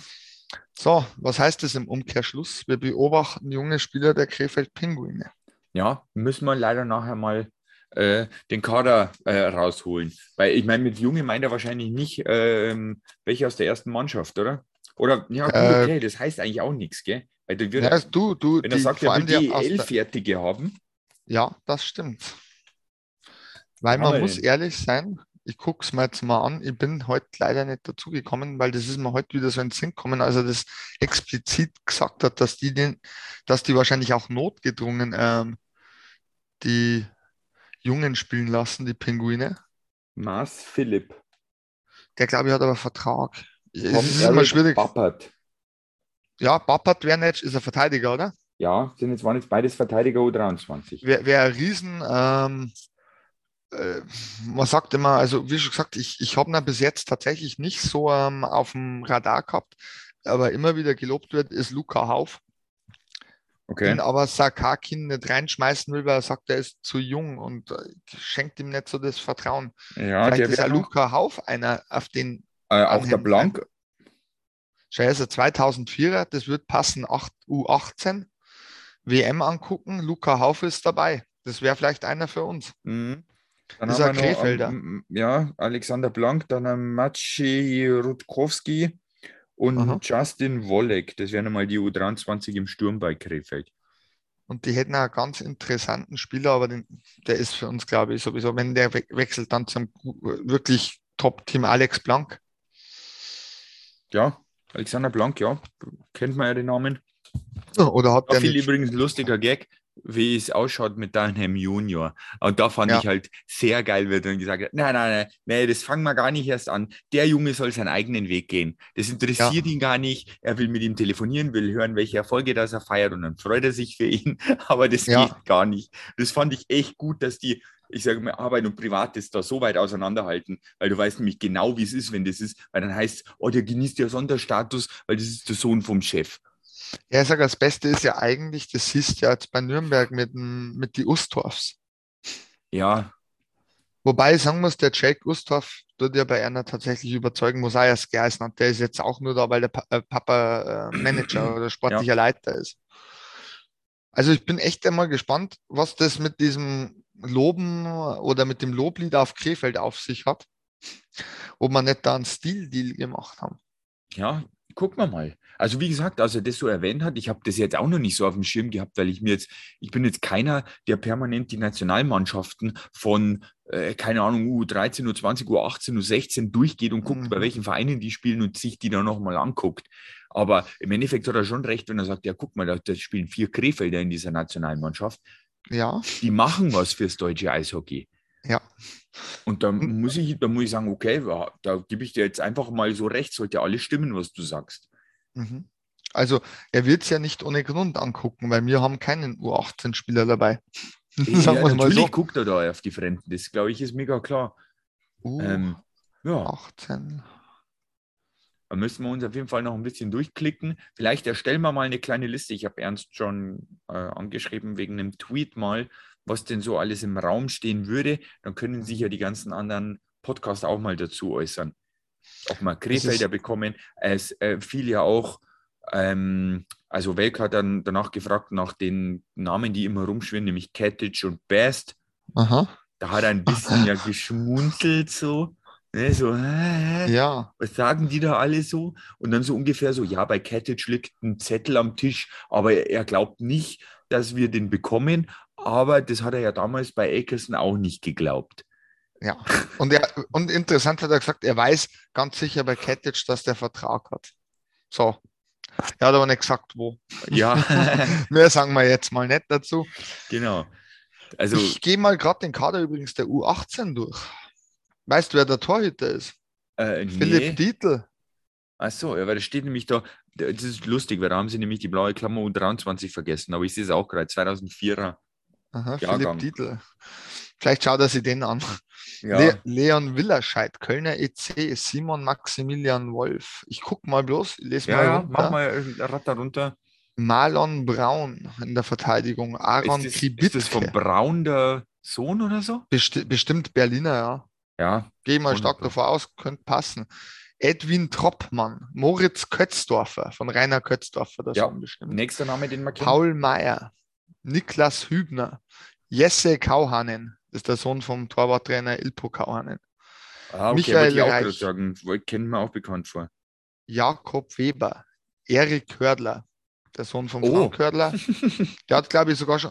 So, was heißt das im Umkehrschluss? Wir beobachten junge Spieler der Krefeld Pinguine. ja, müssen wir leider nachher mal äh, den Kader äh, rausholen. Weil ich meine, mit Junge meint er wahrscheinlich nicht ähm, welche aus der ersten Mannschaft, oder? Oder, ja, gut, Äh, okay, das heißt eigentlich auch nichts, gell? Weil du wird, Ja, du, du, wenn er sagt, er will die L-Fertige haben, Ja, das stimmt. Weil man muss denn? ehrlich sein, ich gucke es mir jetzt mal an, ich bin heute leider nicht dazugekommen, weil das ist mir heute wieder so in den Sinn gekommen, als er das explizit gesagt hat, dass die, den, dass die wahrscheinlich auch notgedrungen ähm, die Jungen spielen lassen, die Pinguine. Mars Philipp, Der, glaube ich, hat aber Vertrag. Es ist immer schwierig. Bappert. Ja, Bappert wäre nicht, ist ein Verteidiger, oder? Ja, sind jetzt, waren jetzt beides Verteidiger U23. Wäre wär ein Riesen, ähm, äh, man sagt immer, also wie schon gesagt, ich, ich habe ihn bis jetzt tatsächlich nicht so ähm, auf dem Radar gehabt, aber immer wieder gelobt wird, ist Luca Hauf, Okay. den aber Sakakin nicht reinschmeißen will, weil er sagt, er ist zu jung und äh, schenkt ihm nicht so das Vertrauen. Ja, Vielleicht der ist ja Luca Hauf einer, auf den, äh, auch der Blank. ist ein 2004er, das wird passen, 8, U18, WM angucken, Luca Hauf ist dabei. Das wäre vielleicht einer für uns. Mhm. Dann Ist haben er wir noch, Krefelder? ähm, ja, Alexander Blank, dann haben Maciej Rutkowski und Aha. Justin Wolleck. Das wären einmal die U23 im Sturm bei Krefeld. Und die hätten einen ganz interessanten Spieler, aber den, der ist für uns, glaube ich, sowieso, wenn der we wechselt, dann zum wirklich Top-Team Alex Blank. Ja, Alexander Blank, ja, kennt man ja den Namen. Oder hat Da der fiel übrigens ein lustiger Gag, wie es ausschaut mit Dunham Junior. Und da fand Ja. ich halt sehr geil, wie er dann gesagt hat, nein, nein, nein, nein, das fangen wir gar nicht erst an. Der Junge soll seinen eigenen Weg gehen. Das interessiert ihn gar nicht. Er will mit ihm telefonieren, will hören, welche Erfolge das er feiert und dann freut er sich für ihn. [LAUGHS] Aber das Ja. geht gar nicht. Das fand ich echt gut, dass die, ich sage mal, Arbeit und Privates da so weit auseinanderhalten, weil du weißt nämlich genau, wie es ist, wenn das ist, weil dann heißt es, oh, der genießt ja Sonderstatus, weil das ist der Sohn vom Chef. Ja, ich sage, das Beste ist ja eigentlich, das du ja jetzt bei Nürnberg mit, mit die Ustorfs. Ja, Wobei ich sagen muss, der Jake Ustorf tut ja bei einer tatsächlich überzeugen, Mosias Geisner. Der ist jetzt auch nur da, weil der pa äh, Papa äh, Manager [CLEARS THROAT] oder sportlicher Leiter ist. Also ich bin echt einmal gespannt, was das mit diesem Loben oder mit dem Loblied auf Krefeld auf sich hat. Ob man nicht da einen Stil-Deal gemacht haben. Ja, gucken wir mal. Also wie gesagt, als er das so erwähnt hat, ich habe das jetzt auch noch nicht so auf dem Schirm gehabt, weil ich mir jetzt, ich bin jetzt keiner, der permanent die Nationalmannschaften von, äh, keine Ahnung, U13, U20, U18, U16 durchgeht und guckt, Mhm. bei welchen Vereinen die spielen und sich die dann nochmal anguckt. Aber im Endeffekt hat er schon recht, wenn er sagt, ja, guck mal, da, da spielen vier Krefelder in dieser Nationalmannschaft. Ja, Die machen was fürs deutsche Eishockey. ja. Und da Und- muss ich, da muss ich sagen, okay, ja, da gebe ich dir jetzt einfach mal so recht, sollte alles stimmen, was du sagst. Mhm. Also er wird es ja nicht ohne Grund angucken, weil wir haben keinen U18-Spieler dabei. [LAUGHS] Sagen Ja, wir es mal natürlich so. guckt er da auf die Fremden, das glaube ich ist mega klar. Ähm, ja, U18. Da müssen wir uns auf jeden Fall noch ein bisschen durchklicken. Vielleicht erstellen wir mal eine kleine Liste. Ich habe Ernst schon äh, angeschrieben wegen einem Tweet mal, was denn so alles im Raum stehen würde. Dann können sich ja die ganzen anderen Podcasts auch mal dazu äußern. Ob wir Krefelder bekommen. Es äh, fiel ja auch, ähm, also Welk hat dann danach gefragt nach den Namen, die immer rumschwirren, nämlich Cattich und Best. Aha. Da hat er ein bisschen [LAUGHS] ja geschmunzelt so. Ne, so, hä, hä, Ja, was sagen die da alle so? Und dann so ungefähr so, ja, bei Cattich liegt ein Zettel am Tisch, aber er, er glaubt nicht, dass wir den bekommen. Aber das hat er ja damals bei Akerson auch nicht geglaubt. ja. Und, er, und interessant hat er gesagt, er weiß ganz sicher bei Cattich, dass der Vertrag hat. So. Er hat aber nicht gesagt, wo. Ja, [LAUGHS] Mehr sagen wir jetzt mal nicht dazu. genau. Also, ich gehe mal gerade den Kader übrigens der U18 durch. Weißt du, wer der Torhüter ist? äh, Philipp nee. Dietl. Ach so, ja, weil das steht nämlich da, das ist lustig, weil da haben sie nämlich die blaue Klammer U23 vergessen, aber ich sehe es auch gerade, 2004er. Aha, Jahrgang. Philipp Dietl. Vielleicht schaut er sich den an. Ja, Le Leon Willerscheid, Kölner EC, Simon Maximilian Wolf. Ich gucke mal bloß, lese ja, mal ja runter. mach mal äh, Ratter runter. Marlon Braun in der Verteidigung, Aaron Ist das, ist Kribitke. das von Braun der Sohn oder so? Besti bestimmt Berliner, ja. Ja, Gehe mal stark davor aus, könnte passen. Edwin Troppmann, Moritz Kötzdorfer, von Rainer Kötzdorfer, das Ja. Bestimmt. nächster Name, den man kennt. Paul Meyer, Niklas Hübner, Jesse Kauhanen, ist der Sohn vom Torwarttrainer Ilpo Kauhanen. Ah, okay, Michael ich Reich. sagen, kennt man auch bekannt vor. Jakob Weber, Erik Hördler, der Sohn von Oh. Frank Hördler. [LAUGHS] Der hat, glaube ich, sogar schon.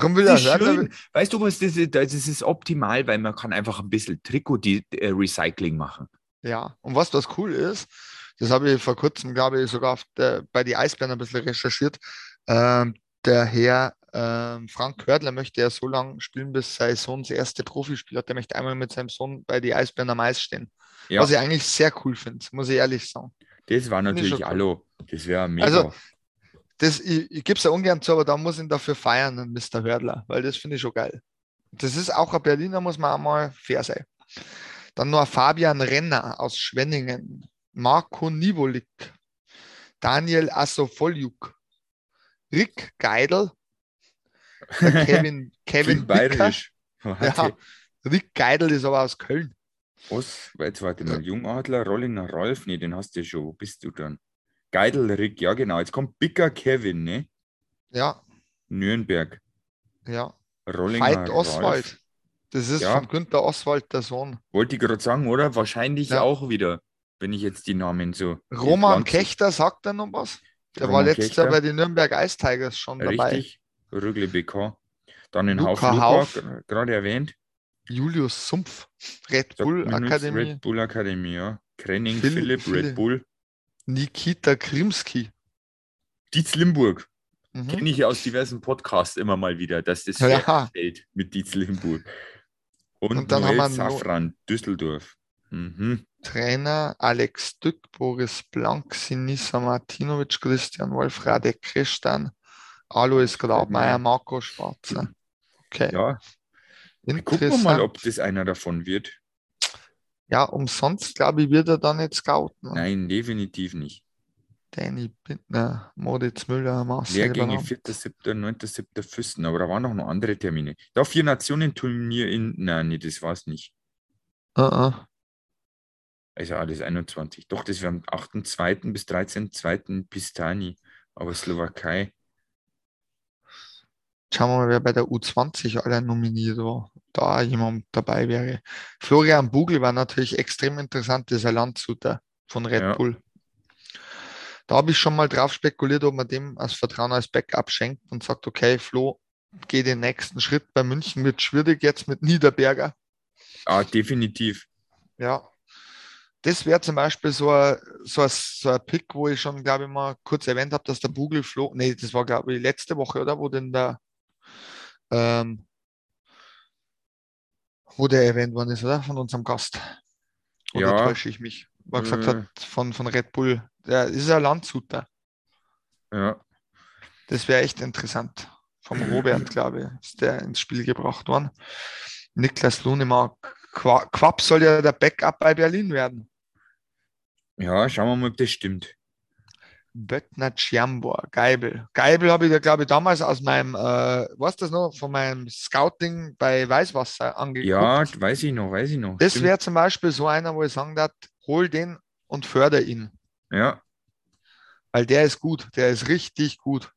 Drum will Das ist schön. Weißt du was, das ist, das ist optimal, weil man kann einfach ein bisschen Trikot-Recycling machen. Ja, und was das cool ist, das habe ich vor kurzem, glaube ich, sogar der, bei die Eisbären ein bisschen recherchiert. Ähm, der Herr ähm, Frank Hördler möchte ja so lange spielen, bis sein Sohn das erste Profispiel hat. Der möchte einmal mit seinem Sohn bei die Eisbären am Eis stehen. Ja, Was ich eigentlich sehr cool finde, muss ich ehrlich sagen. das war natürlich cool. Hallo. Das wäre mega. Also, Das, ich ich gebe es ja ungern zu, aber da muss ich ihn dafür feiern, Mr. Hördler, weil das finde ich schon geil. Das ist auch ein Berliner, muss man auch mal fair sein. Dann noch Fabian Renner aus Schwenningen, Marco Nivolik, Daniel Assofoljuk, Rick Geidel, [LAUGHS] Kevin, Kevin bayerisch. [LAUGHS] Ja, Rick Geidel ist aber aus Köln. Was? Jetzt warte mal. Jungadler, Rollinger Ralf, nee, den hast du schon. Wo bist du dann? Geidel Rick, ja genau. Jetzt kommt Bicker Kevin, ne? Ja, Nürnberg. ja. Rollinger Veit Ralf. Oswald. Das ist Ja. von Günter Oswald der Sohn. Wollte ich gerade sagen, oder? Wahrscheinlich Ja. auch wieder, wenn ich jetzt die Namen so. Roman Kechter, sagt er noch was? Der Roman war letztes Jahr bei den Nürnberg Ice Tigers schon dabei. Richtig. Rügle BK. Dann den Luca Hauf Luca, gerade erwähnt. Julius Sumpf, Red Bull Akademie. Red Bull Akademie, ja. Krenning, Phil- Philipp, Phil- Red Bull. Nikita Krimski. Dietz Limburg. Mhm. Kenne ich aus diversen Podcasts immer mal wieder, dass das Ja. feststellt mit Dietz Limburg. Und, Und dann haben Noel wir noch- Safran, Düsseldorf. Mhm. Trainer Alex Dück, Boris Blank, Sinisa Martinovic, Christian Wolf, Radek Kristan, Alois Grabmeier, Marco Schwarzer. Okay, Ja, gucken wir mal, ob das einer davon wird. Ja, umsonst, glaube ich, wird er dann nicht scouten. Nein, definitiv nicht. Danny Bittner, Moritz Müller, Marcel Lehrgänge Brandt. 4.7., 9.7. Füssen, aber da waren auch noch andere Termine. Da vier Nationen-Turnier in. Nein, nee, das war es nicht. Uh -uh. Also alles 21. Doch, das wäre am 8.2. bis 13.2. Pistani. Aber Slowakei. Schauen wir mal, wer bei der U20 alle nominiert war. Da jemand dabei wäre. Florian Bugel war natürlich extrem interessant, dieser Landshuter von Red Ja. Bull. Da habe ich schon mal drauf spekuliert, ob man dem als Vertrauen als Backup schenkt und sagt, okay, Flo, geh den nächsten Schritt. Bei München wird schwierig jetzt mit Niederberger. Ah, definitiv. Ja. Das wäre zum Beispiel so ein, so, ein, so ein Pick, wo ich schon, glaube ich, mal kurz erwähnt habe, dass der Bugel Flo, nee, das war, glaube ich, letzte Woche, oder? Wo denn der, ähm, wo der erwähnt worden ist, oder? Von unserem Gast. Oder Ja. täusche ich mich? Er gesagt Äh. hat, von, von Red Bull. Der ist ein Landshuter. Ja. Das wäre echt interessant. Vom Robert, glaube ich, ist der ins Spiel gebracht worden. Niklas Lunemark. Qua- Quapp soll ja der Backup bei Berlin werden. Ja, schauen wir mal, ob das stimmt. Böttner Ciambor, Geibel. Geibel habe ich, ja, glaube ich, damals aus meinem, äh, was das noch, von meinem Scouting bei Weißwasser angeguckt. Ja, weiß ich noch, weiß ich noch. das wäre zum Beispiel so einer, wo ich sagen darf, hol den und förder ihn. Ja, Weil der ist gut, der ist richtig gut.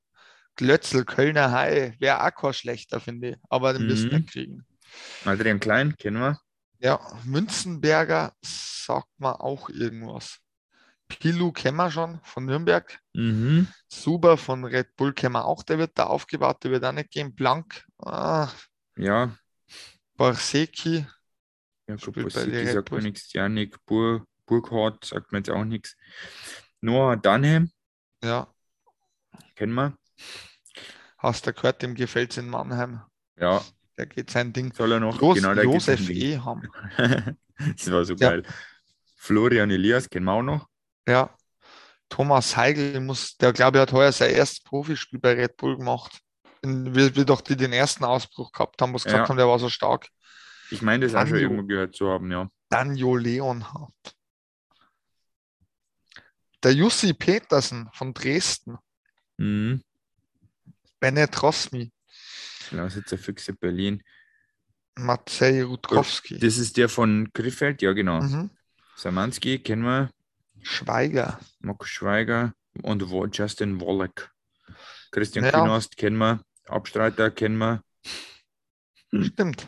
Glötzl, Kölner Hai, wäre auch kein schlechter, finde ich. Aber den Mhm. nicht kriegen. Adrian Klein, kennen wir. Ja, Münzenberger sagt man auch irgendwas. Pilu kennen wir schon von Nürnberg. Mhm. Suber von Red Bull kennen wir auch, der wird da aufgebaut, der wird auch nicht gehen. Blank, ah, Ja, Barseki, Jakob Spielt bei sagt mir nichts. Janik Bur Burkhardt sagt mir jetzt auch nichts. Noah Dunham, ja, kennen wir. hast du gehört, dem gefällt es in Mannheim. Ja, Der geht sein Ding. soll er noch. Jos, genau, Josef den- Eham. [LAUGHS] das war so Ja. geil. Florian Elias kennen wir auch noch. Ja, Thomas Heigl muss, der glaube ich hat heuer sein erstes Profispiel bei Red Bull gemacht. Wie, wie doch die den ersten Ausbruch gehabt haben, was gesagt Ja. haben, der war so stark. Ich meine, das auch schon irgendwo gehört zu haben, ja. Danjo Leonhardt. Der Jussi Petersen von Dresden. Mhm. Bennett Rosmi. Lausitzer Füchse Berlin. Maciej Rutkowski. Das ist der von Griffeld, ja genau. Mhm. Samanski kennen wir. Schweiger. Markus Schweiger und Justin Wallach. Christian Ja. Künast kennen wir. Abstreiter kennen wir. Stimmt.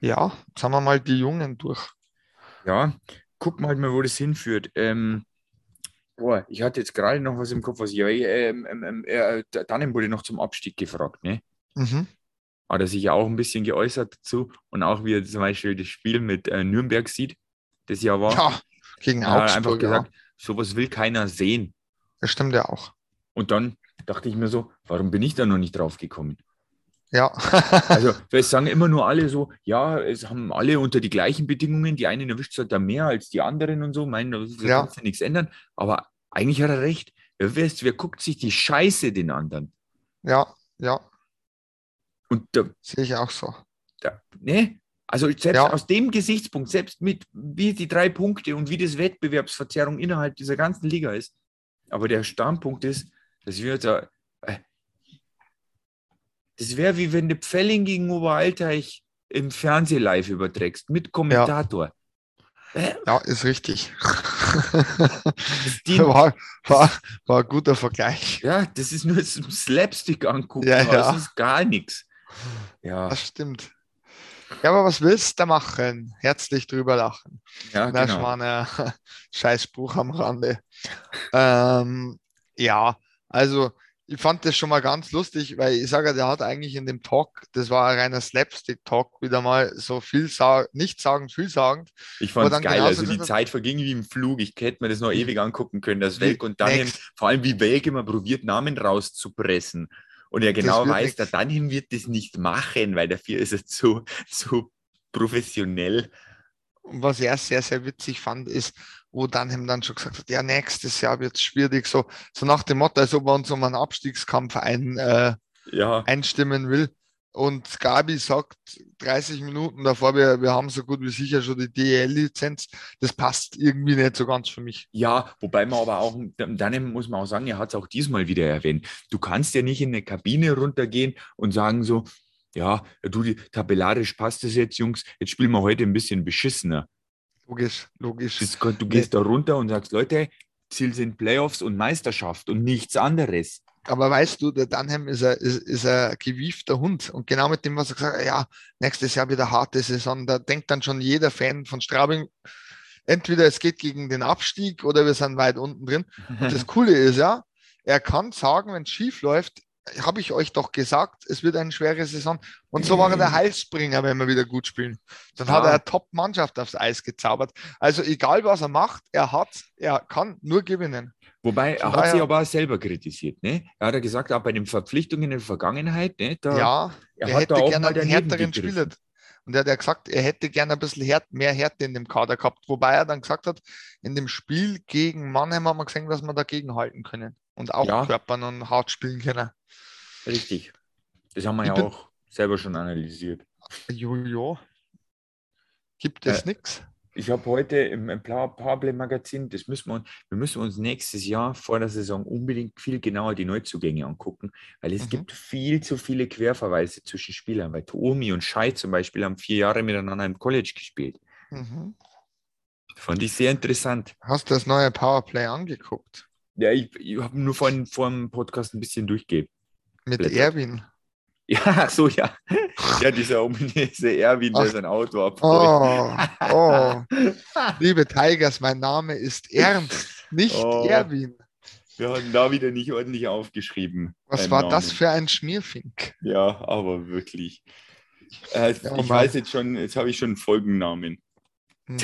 Ja, jetzt haben wir mal die Jungen durch. Ja, guck mal, mal, wo das hinführt. Ähm, boah, ich hatte jetzt gerade noch was im Kopf, was ja, ähm, ähm, ähm, äh, Dannen wurde noch zum Abstieg gefragt, ne? Mhm. Hat er sich ja auch ein bisschen geäußert dazu und auch wie er zum Beispiel das Spiel mit äh, Nürnberg sieht, das ja war. Ja, gegen hat Augsburg. einfach ja. gesagt, sowas will keiner sehen. Das stimmt ja auch. Und dann dachte ich mir so, warum bin ich da noch nicht drauf gekommen? Ja. [LAUGHS] Also, es sagen immer nur alle so, ja, es haben alle unter die gleichen Bedingungen, die einen erwischt hat da mehr als die anderen und so, meinen, da Ja. kannst du nichts ändern. Aber eigentlich hat er recht. Wer, wisst, wer guckt sich die Scheiße den anderen? ja, ja, Und da, sehe ich auch so. da, ne? Also selbst Ja. aus dem Gesichtspunkt, selbst mit wie die drei Punkte und wie das Wettbewerbsverzerrung innerhalb dieser ganzen Liga ist. Aber der Standpunkt ist, dass wir da, äh, das wäre wie wenn du Pfelling gegen Oberalteich im Fernseh live überträgst, mit Kommentator. Äh, Ja, ist richtig. das [LAUGHS] Ding, war, war, war ein guter Vergleich. ja, das ist nur zum Slapstick angucken, Ja, ja. es ist gar nichts. Ja, Das stimmt. Ja, aber was willst du machen? Herzlich drüber lachen. Ja, Das genau. war ein [LAUGHS] Scheißspruch am Rande. Ähm, ja, also ich fand das schon mal ganz lustig, weil ich sage, der hat eigentlich in dem Talk, das war ein reiner Slapstick-Talk, wieder mal so viel sagen, nicht sagen, viel sagend. Ich fand es dann geil. Also die Zeit verging wie im Flug. Ich hätte mir das noch ewig angucken können. Das Welk und next. vor allem wie Welk immer probiert, Namen rauszupressen. Und er Das genau wird weiß, der Dunham wird das nicht machen, weil dafür ist er zu, [LAUGHS] zu professionell. Und was er sehr, sehr witzig fand, ist, wo Dunham dann schon gesagt hat, ja, nächstes Jahr wird es schwierig, so, so nach dem Motto, als ob er uns um einen Abstiegskampf ein, äh, Ja, einstimmen will. Und Gabi sagt 30 Minuten davor, wir, wir haben so gut wie sicher schon die DEL-Lizenz. Das passt irgendwie nicht so ganz für mich. Ja, wobei man aber auch, dann muss man auch sagen, er hat es auch diesmal wieder erwähnt. Du kannst ja nicht in eine Kabine runtergehen und sagen so, ja, du, tabellarisch passt es jetzt, Jungs, jetzt spielen wir heute ein bisschen beschissener. Logisch, logisch. Das, du gehst da runter und sagst, Leute, Ziel sind Playoffs und Meisterschaft und nichts anderes. Aber weißt du, der Dunham ist ein, ist, ist ein gewiefter Hund. Und genau mit dem, was er gesagt hat, ja, nächstes Jahr wieder harte Saison, da denkt dann schon jeder Fan von Straubing, entweder es geht gegen den Abstieg oder wir sind weit unten drin. Und das [LAUGHS] Coole ist ja, er kann sagen, wenn es schief läuft, habe ich euch doch gesagt, es wird eine schwere Saison. Und so war er der [LAUGHS] Heilsbringer, wenn wir wieder gut spielen. Dann hat Ja. er eine Top-Mannschaft aufs Eis gezaubert. Also egal, was er macht, er hat, er kann nur gewinnen. Wobei, er hat sich aber auch selber kritisiert. Ne? Er hat ja gesagt, auch bei den Verpflichtungen in der Vergangenheit, ne, da, Ja, er er hat hätte da auch gerne einen härteren. Spieler. Und er hat ja gesagt, er hätte gerne ein bisschen Härt, mehr Härte in dem Kader gehabt. Wobei er dann gesagt hat, in dem Spiel gegen Mannheim haben wir gesehen, dass wir dagegen halten können. Und auch Ja. körpern und hart spielen können. Richtig. Das haben wir Ich ja bin- auch selber schon analysiert. Jojo. Gibt es Äh, nichts? Ich habe heute im, Power- Powerplay-Magazin, das müssen wir, wir müssen uns nächstes Jahr vor der Saison unbedingt viel genauer die Neuzugänge angucken, weil es Mhm. gibt viel zu viele Querverweise zwischen Spielern. Weil Toomi und Schei zum Beispiel haben vier Jahre miteinander im College gespielt. Mhm. Fand ich sehr interessant. Hast du das neue Powerplay angeguckt? Ja, ich, ich habe nur vor, vor dem Podcast ein bisschen durchgehend. Mit. Erwin. [LAUGHS] Ja, ach so, ja. Ja, dieser ominöse Erwin, der sein Auto abholt. Oh, oh. Liebe Tigers, mein Name ist Ernst, nicht Oh. Erwin. Wir hatten da wieder nicht ordentlich aufgeschrieben. Was war Namen. das für ein Schmierfink? Ja, aber wirklich. Äh, Ja, ich Mann. weiß jetzt schon, jetzt habe ich schon einen Folgennamen. Mhm,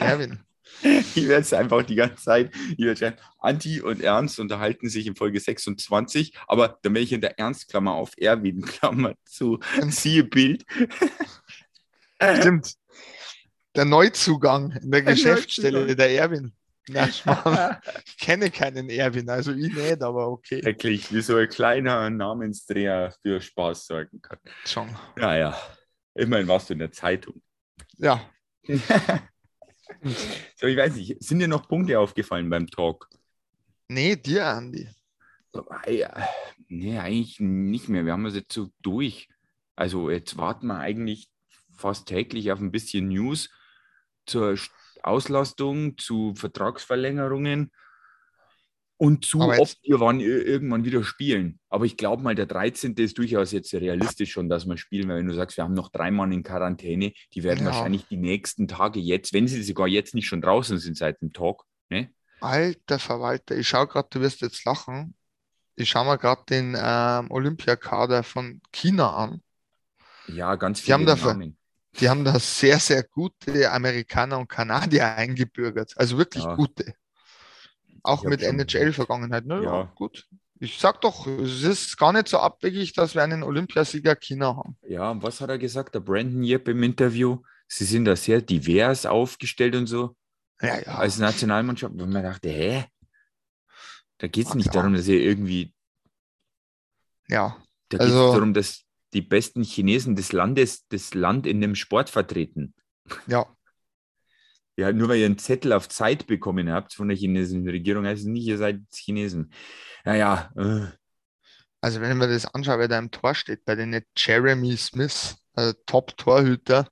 Erwin. [LAUGHS] Ich werde es einfach die ganze Zeit, ich werde schreiben, Anti und Ernst unterhalten sich in Folge 26, aber dann werde ich in der Ernst-Klammer auf Erwin Klammer zu, siehe Bild. Stimmt. Der Neuzugang in der Der Geschäftsstelle, Neuzugang. der Erwin. Na, [LAUGHS] ich kenne keinen Erwin, also ich nicht, aber okay. Wirklich, wie so ein kleiner Namensdreher für Spaß sorgen kann. Schon. Ja, ja. Immerhin warst du in der Zeitung. Ja, [LAUGHS] So, ich weiß nicht, sind dir noch Punkte aufgefallen beim Talk? nee, dir, Andi. Ah, Nee, eigentlich nicht mehr. Wir haben es jetzt so durch. Also jetzt warten wir eigentlich fast täglich auf ein bisschen News zur St- Auslastung, zu Vertragsverlängerungen und zu, Aber jetzt- wir wann ir- irgendwann wieder spielen. Aber ich glaube mal, der 13. ist durchaus jetzt realistisch schon, dass wir spielen, weil wenn du sagst, wir haben noch drei Mann in Quarantäne, die werden Ja. wahrscheinlich die nächsten Tage jetzt, wenn sie sogar jetzt nicht schon draußen sind seit dem Talk, ne? Alter Verwalter, ich schaue gerade, du wirst jetzt lachen. Ich schaue mir gerade den ähm, Olympiakader von China an. Ja, ganz Die viele haben dafür- Namen. Die haben da sehr, sehr gute Amerikaner und Kanadier eingebürgert. Also wirklich Ja. gute. Auch mit NHL-Vergangenheit. Ne? Ja. Ja. gut. Ich sag doch, es ist gar nicht so abwegig, dass wir einen Olympiasieger China haben. Ja, und was hat er gesagt, der Brandon Yip im Interview? Sie sind da sehr divers aufgestellt und so Ja, ja. als Nationalmannschaft. Und man dachte, hä? Da geht es nicht ja. darum, dass ihr irgendwie, ja. da geht es Also- darum, dass die besten Chinesen des Landes das Land in dem Sport vertreten. Ja. Ja, nur weil ihr einen Zettel auf Zeit bekommen habt von der chinesischen Regierung, heißt es nicht, ihr seid Chinesen. Naja, äh, Also wenn man das anschaut, wer da im Tor steht, bei den Jeremy Smith, also Top-Torhüter,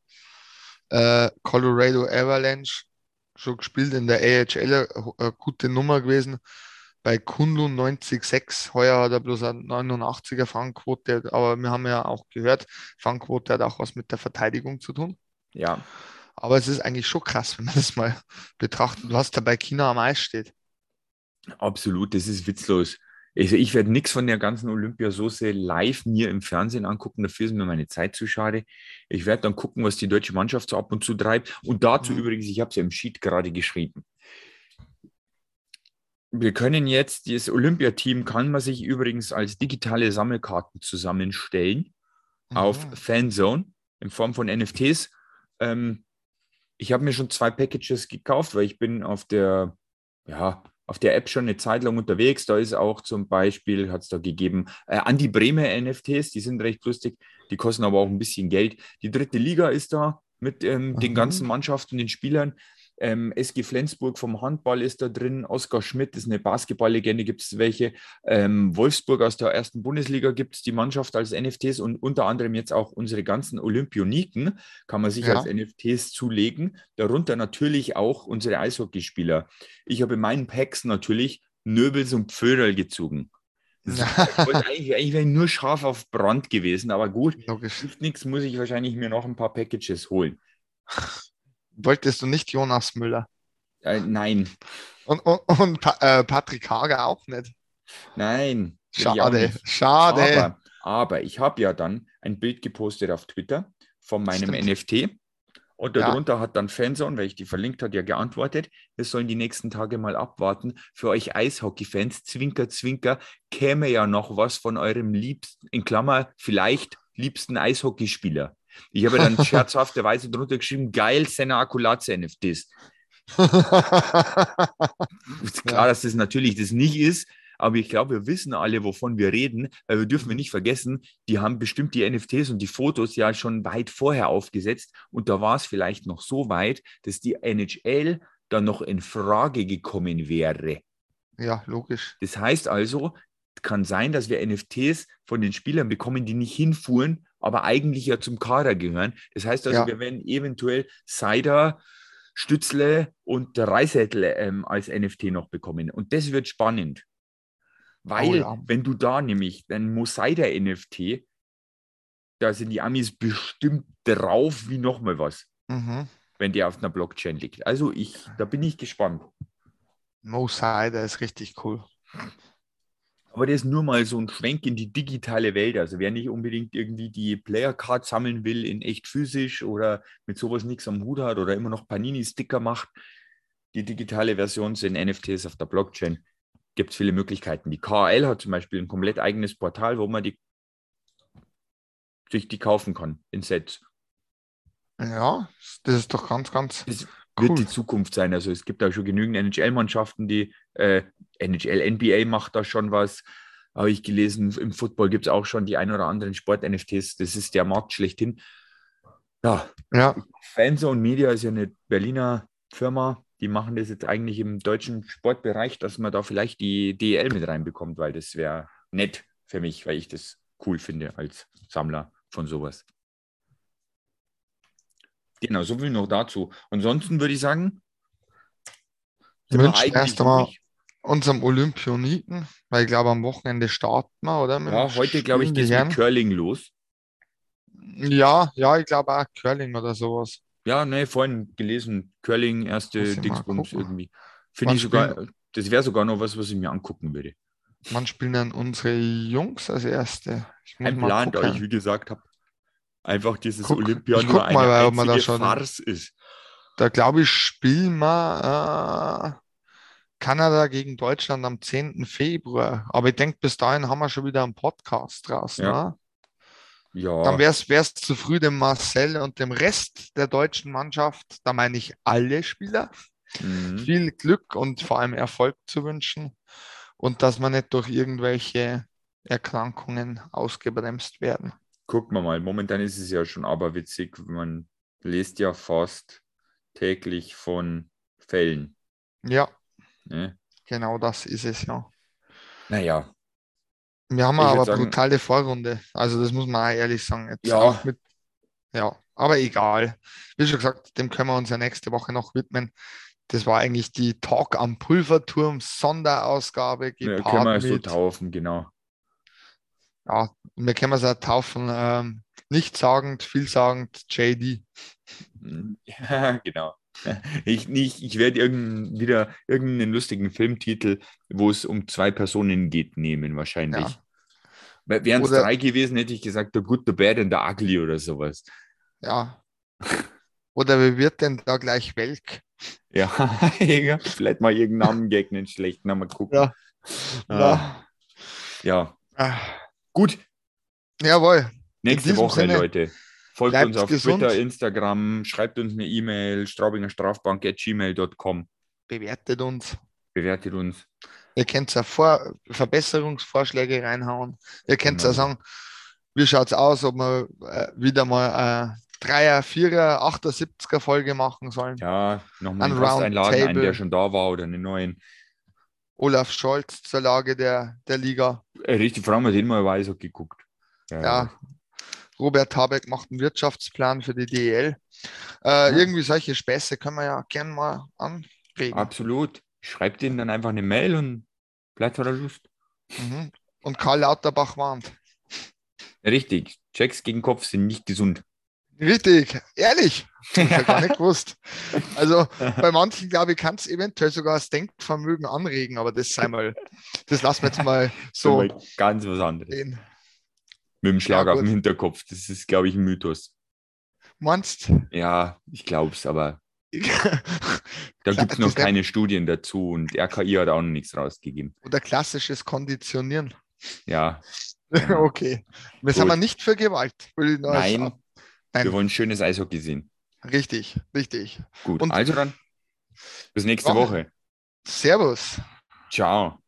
äh, Colorado Avalanche, schon gespielt in der AHL, eine, eine gute Nummer gewesen. bei Kunlu 90,6. Heuer hat er bloß eine 89er Fangquote, aber wir haben ja auch gehört, Fangquote hat auch was mit der Verteidigung zu tun. Ja. Aber es ist eigentlich schon krass, wenn man das mal [LAUGHS] betrachtet, was da bei China am Eis steht. Absolut, das ist witzlos. Also ich werde nichts von der ganzen Olympiasoße live mir im Fernsehen angucken, dafür ist mir meine Zeit zu schade. Ich werde dann gucken, was die deutsche Mannschaft so ab und zu treibt. Und dazu mhm. übrigens, ich habe es ja im Sheet gerade geschrieben. Wir können jetzt, das Olympiateam kann man sich übrigens als digitale Sammelkarten zusammenstellen mhm. auf Fanzone in Form von NFTs. Ähm, ich habe mir schon zwei Packages gekauft, weil ich bin auf der, ja, auf der App schon eine Zeit lang unterwegs. Da ist auch zum Beispiel, hat es da gegeben, äh, Andi Bremer NFTs, die sind recht lustig, die kosten aber auch ein bisschen Geld. Die dritte Liga ist da mit ähm, den ganzen Mannschaften, den Spielern. Ähm, SG Flensburg vom Handball ist da drin. Oskar Schmidt ist eine Basketballlegende, gibt es welche. Ähm, Wolfsburg aus der ersten Bundesliga gibt es die Mannschaft als NFTs und unter anderem jetzt auch unsere ganzen Olympioniken kann man sich ja. als NFTs zulegen. Darunter natürlich auch unsere Eishockeyspieler. Ich habe in meinen Packs natürlich Nöbels und Pföderl gezogen. [LAUGHS] eigentlich, eigentlich wäre ich nur scharf auf Brand gewesen, aber gut, Logisch. hilft nichts, muss ich wahrscheinlich mir noch ein paar Packages holen. Wolltest du nicht Jonas Müller? Äh, nein. Und, und, und pa äh, Patrick Hager auch nicht? Nein. Schade, schade. Aber, aber ich habe ja dann ein Bild gepostet auf Twitter von meinem Stimmt. NFT. Und darunter ja. hat dann Fanzone, weil ich die verlinkt hat, ja geantwortet, wir sollen die nächsten Tage mal abwarten. Für euch Eishockey-Fans, Zwinker, Zwinker, käme ja noch was von eurem liebsten, in Klammer, vielleicht liebsten Eishockeyspieler. Ich habe dann [LAUGHS] scherzhafterweise drunter geschrieben, geil, Senna Akulatze NFTs. ist klar, dass das natürlich das nicht ist, aber ich glaube, wir wissen alle, wovon wir reden, weil wir dürfen wir nicht vergessen, die haben bestimmt die NFTs und die Fotos ja schon weit vorher aufgesetzt und da war es vielleicht noch so weit, dass die NHL dann noch in Frage gekommen wäre. Ja, logisch. Das heißt also, kann sein, dass wir NFTs von den Spielern bekommen, die nicht hinfuhren, aber eigentlich ja zum Kader gehören. Das heißt also, ja. wir werden eventuell Cider, Stützle und Reisettel ähm, als NFT noch bekommen. Und das wird spannend. Weil, oh ja. wenn du da nämlich ein Mosider NFT, da sind die Amis bestimmt drauf wie nochmal was, mhm. wenn der auf einer Blockchain liegt. Also ich, da bin ich gespannt. Mosider ist richtig cool. Aber das ist nur mal so ein Schwenk in die digitale Welt. Also wer nicht unbedingt irgendwie die Player Card sammeln will in echt physisch oder mit sowas nichts am Hut hat oder immer noch Panini-Sticker macht, die digitale Version sind NFTs auf der Blockchain. Gibt es viele Möglichkeiten. Die KL hat zum Beispiel ein komplett eigenes Portal, wo man die, sich die kaufen kann in Sets. Ja, das ist doch ganz, ganz. Das cool. wird die Zukunft sein. Also es gibt da schon genügend NHL-Mannschaften, die äh, NHL, NBA macht da schon was. Habe ich gelesen, im Football gibt es auch schon die ein oder anderen Sport-NFTs. Das ist der Markt schlechthin. Ja, ja. Fanzone Media ist ja eine Berliner Firma. Die machen das jetzt eigentlich im deutschen Sportbereich, dass man da vielleicht die DEL mit reinbekommt, weil das wäre nett für mich, weil ich das cool finde als Sammler von sowas. Genau, so viel noch dazu. Ansonsten würde ich sagen, wir wünschen erst einmal unserem Olympioniken, weil ich glaube, am Wochenende starten wir, oder? ja, heute, glaube ich, geht es mit Curling los. Ja, ja, ich glaube auch Curling oder sowas. Ja, ne, vorhin gelesen, Curling, erste Dingsbums irgendwie. Finde ich sogar, das wäre sogar noch was, was ich mir angucken würde. Wann spielen dann unsere Jungs als Erste? Ein Plan, da ich, wie gesagt habe, einfach dieses guck, Olympia nur eine mal, einzige da schon, Farce ist. Da glaube ich, spielen wir äh, Kanada gegen Deutschland am 10. Februar. Aber ich denke, bis dahin haben wir schon wieder einen Podcast draußen. Ja. Ne? Ja. Dann wäre es zu früh dem Marcel und dem Rest der deutschen Mannschaft, da meine ich alle Spieler, mhm. viel Glück und vor allem Erfolg zu wünschen und dass man nicht durch irgendwelche Erkrankungen ausgebremst werden. Gucken wir mal, momentan ist es ja schon aberwitzig, man liest ja fast täglich von Fällen. Ja, Ne? Genau das ist es, ja. Naja. Wir haben aber eine brutale Vorrunde. Also das muss man auch ehrlich sagen. Jetzt ja. Mit, ja, aber egal. Wie schon gesagt, dem können wir uns ja nächste Woche noch widmen. Das war eigentlich die Talk am Pulverturm Sonderausgabe. Ja, können wir so taufen, genau. Ja, wir können es auch taufen. Ähm, nichtssagend, vielsagend, JD. Ja, [LAUGHS] genau. Ich, ich, ich werde irgend, wieder irgendeinen lustigen Filmtitel, wo es um zwei Personen geht, nehmen, wahrscheinlich. Ja. Wären es drei gewesen, hätte ich gesagt, The Good, The Bad and The Ugly oder sowas. Ja. Oder wie wird denn da gleich Welk? Ja, [LAUGHS] vielleicht mal irgendeinen Namen gegen einen schlechten Namen gucken. Ja. Ah. Ja. Ah. Gut. Jawohl. Nächste Woche, Sinne, Leute. Folgt uns auf gesund. Twitter, Instagram, schreibt uns eine E-Mail, straubingerstrafbank.gmail.com. Bewertet uns. Bewertet uns. Ihr könnt ja Vor Verbesserungsvorschläge reinhauen. Ihr könnt ja genau. sagen, wie schaut es aus, ob wir äh, wieder mal Dreier, Vierer, Achter, Siebziger Folge machen sollen. Ja, nochmal einen einladen, einen, der schon da war oder einen neuen. Olaf Scholz zur Lage der, der Liga. Äh, richtig, vor allem hat ihn mal Weiser geguckt. Ja, ja, Robert Habeck macht einen Wirtschaftsplan für die DEL. Äh, ja. Irgendwie solche Späße können wir ja gern mal anregen. Absolut. Schreibt ihnen dann einfach eine Mail und bleibt vor der Lust. Mhm. Und Karl Lauterbach warnt. Richtig. Checks gegen Kopf sind nicht gesund. Richtig, ehrlich. Ich habe gar nicht [LAUGHS] gewusst. Also [LAUGHS] bei manchen, glaube ich, kann es eventuell sogar das Denkvermögen anregen, aber das sei [LAUGHS] mal, das lassen wir jetzt mal so. Ganz was anderes. Den. Mit dem Schlag ja, auf dem Hinterkopf. Das ist, glaube ich, ein Mythos. Meinst Ja, ich glaube es, aber da gibt es noch keine Studien dazu und RKI hat auch noch nichts rausgegeben. Oder klassisches Konditionieren. Ja. okay. Wir sind wir nicht für Gewalt. Nein, Nein, wir wollen schönes Eishockey sehen. Richtig, richtig. Gut, und also dann bis nächste Woche. Servus. Ciao.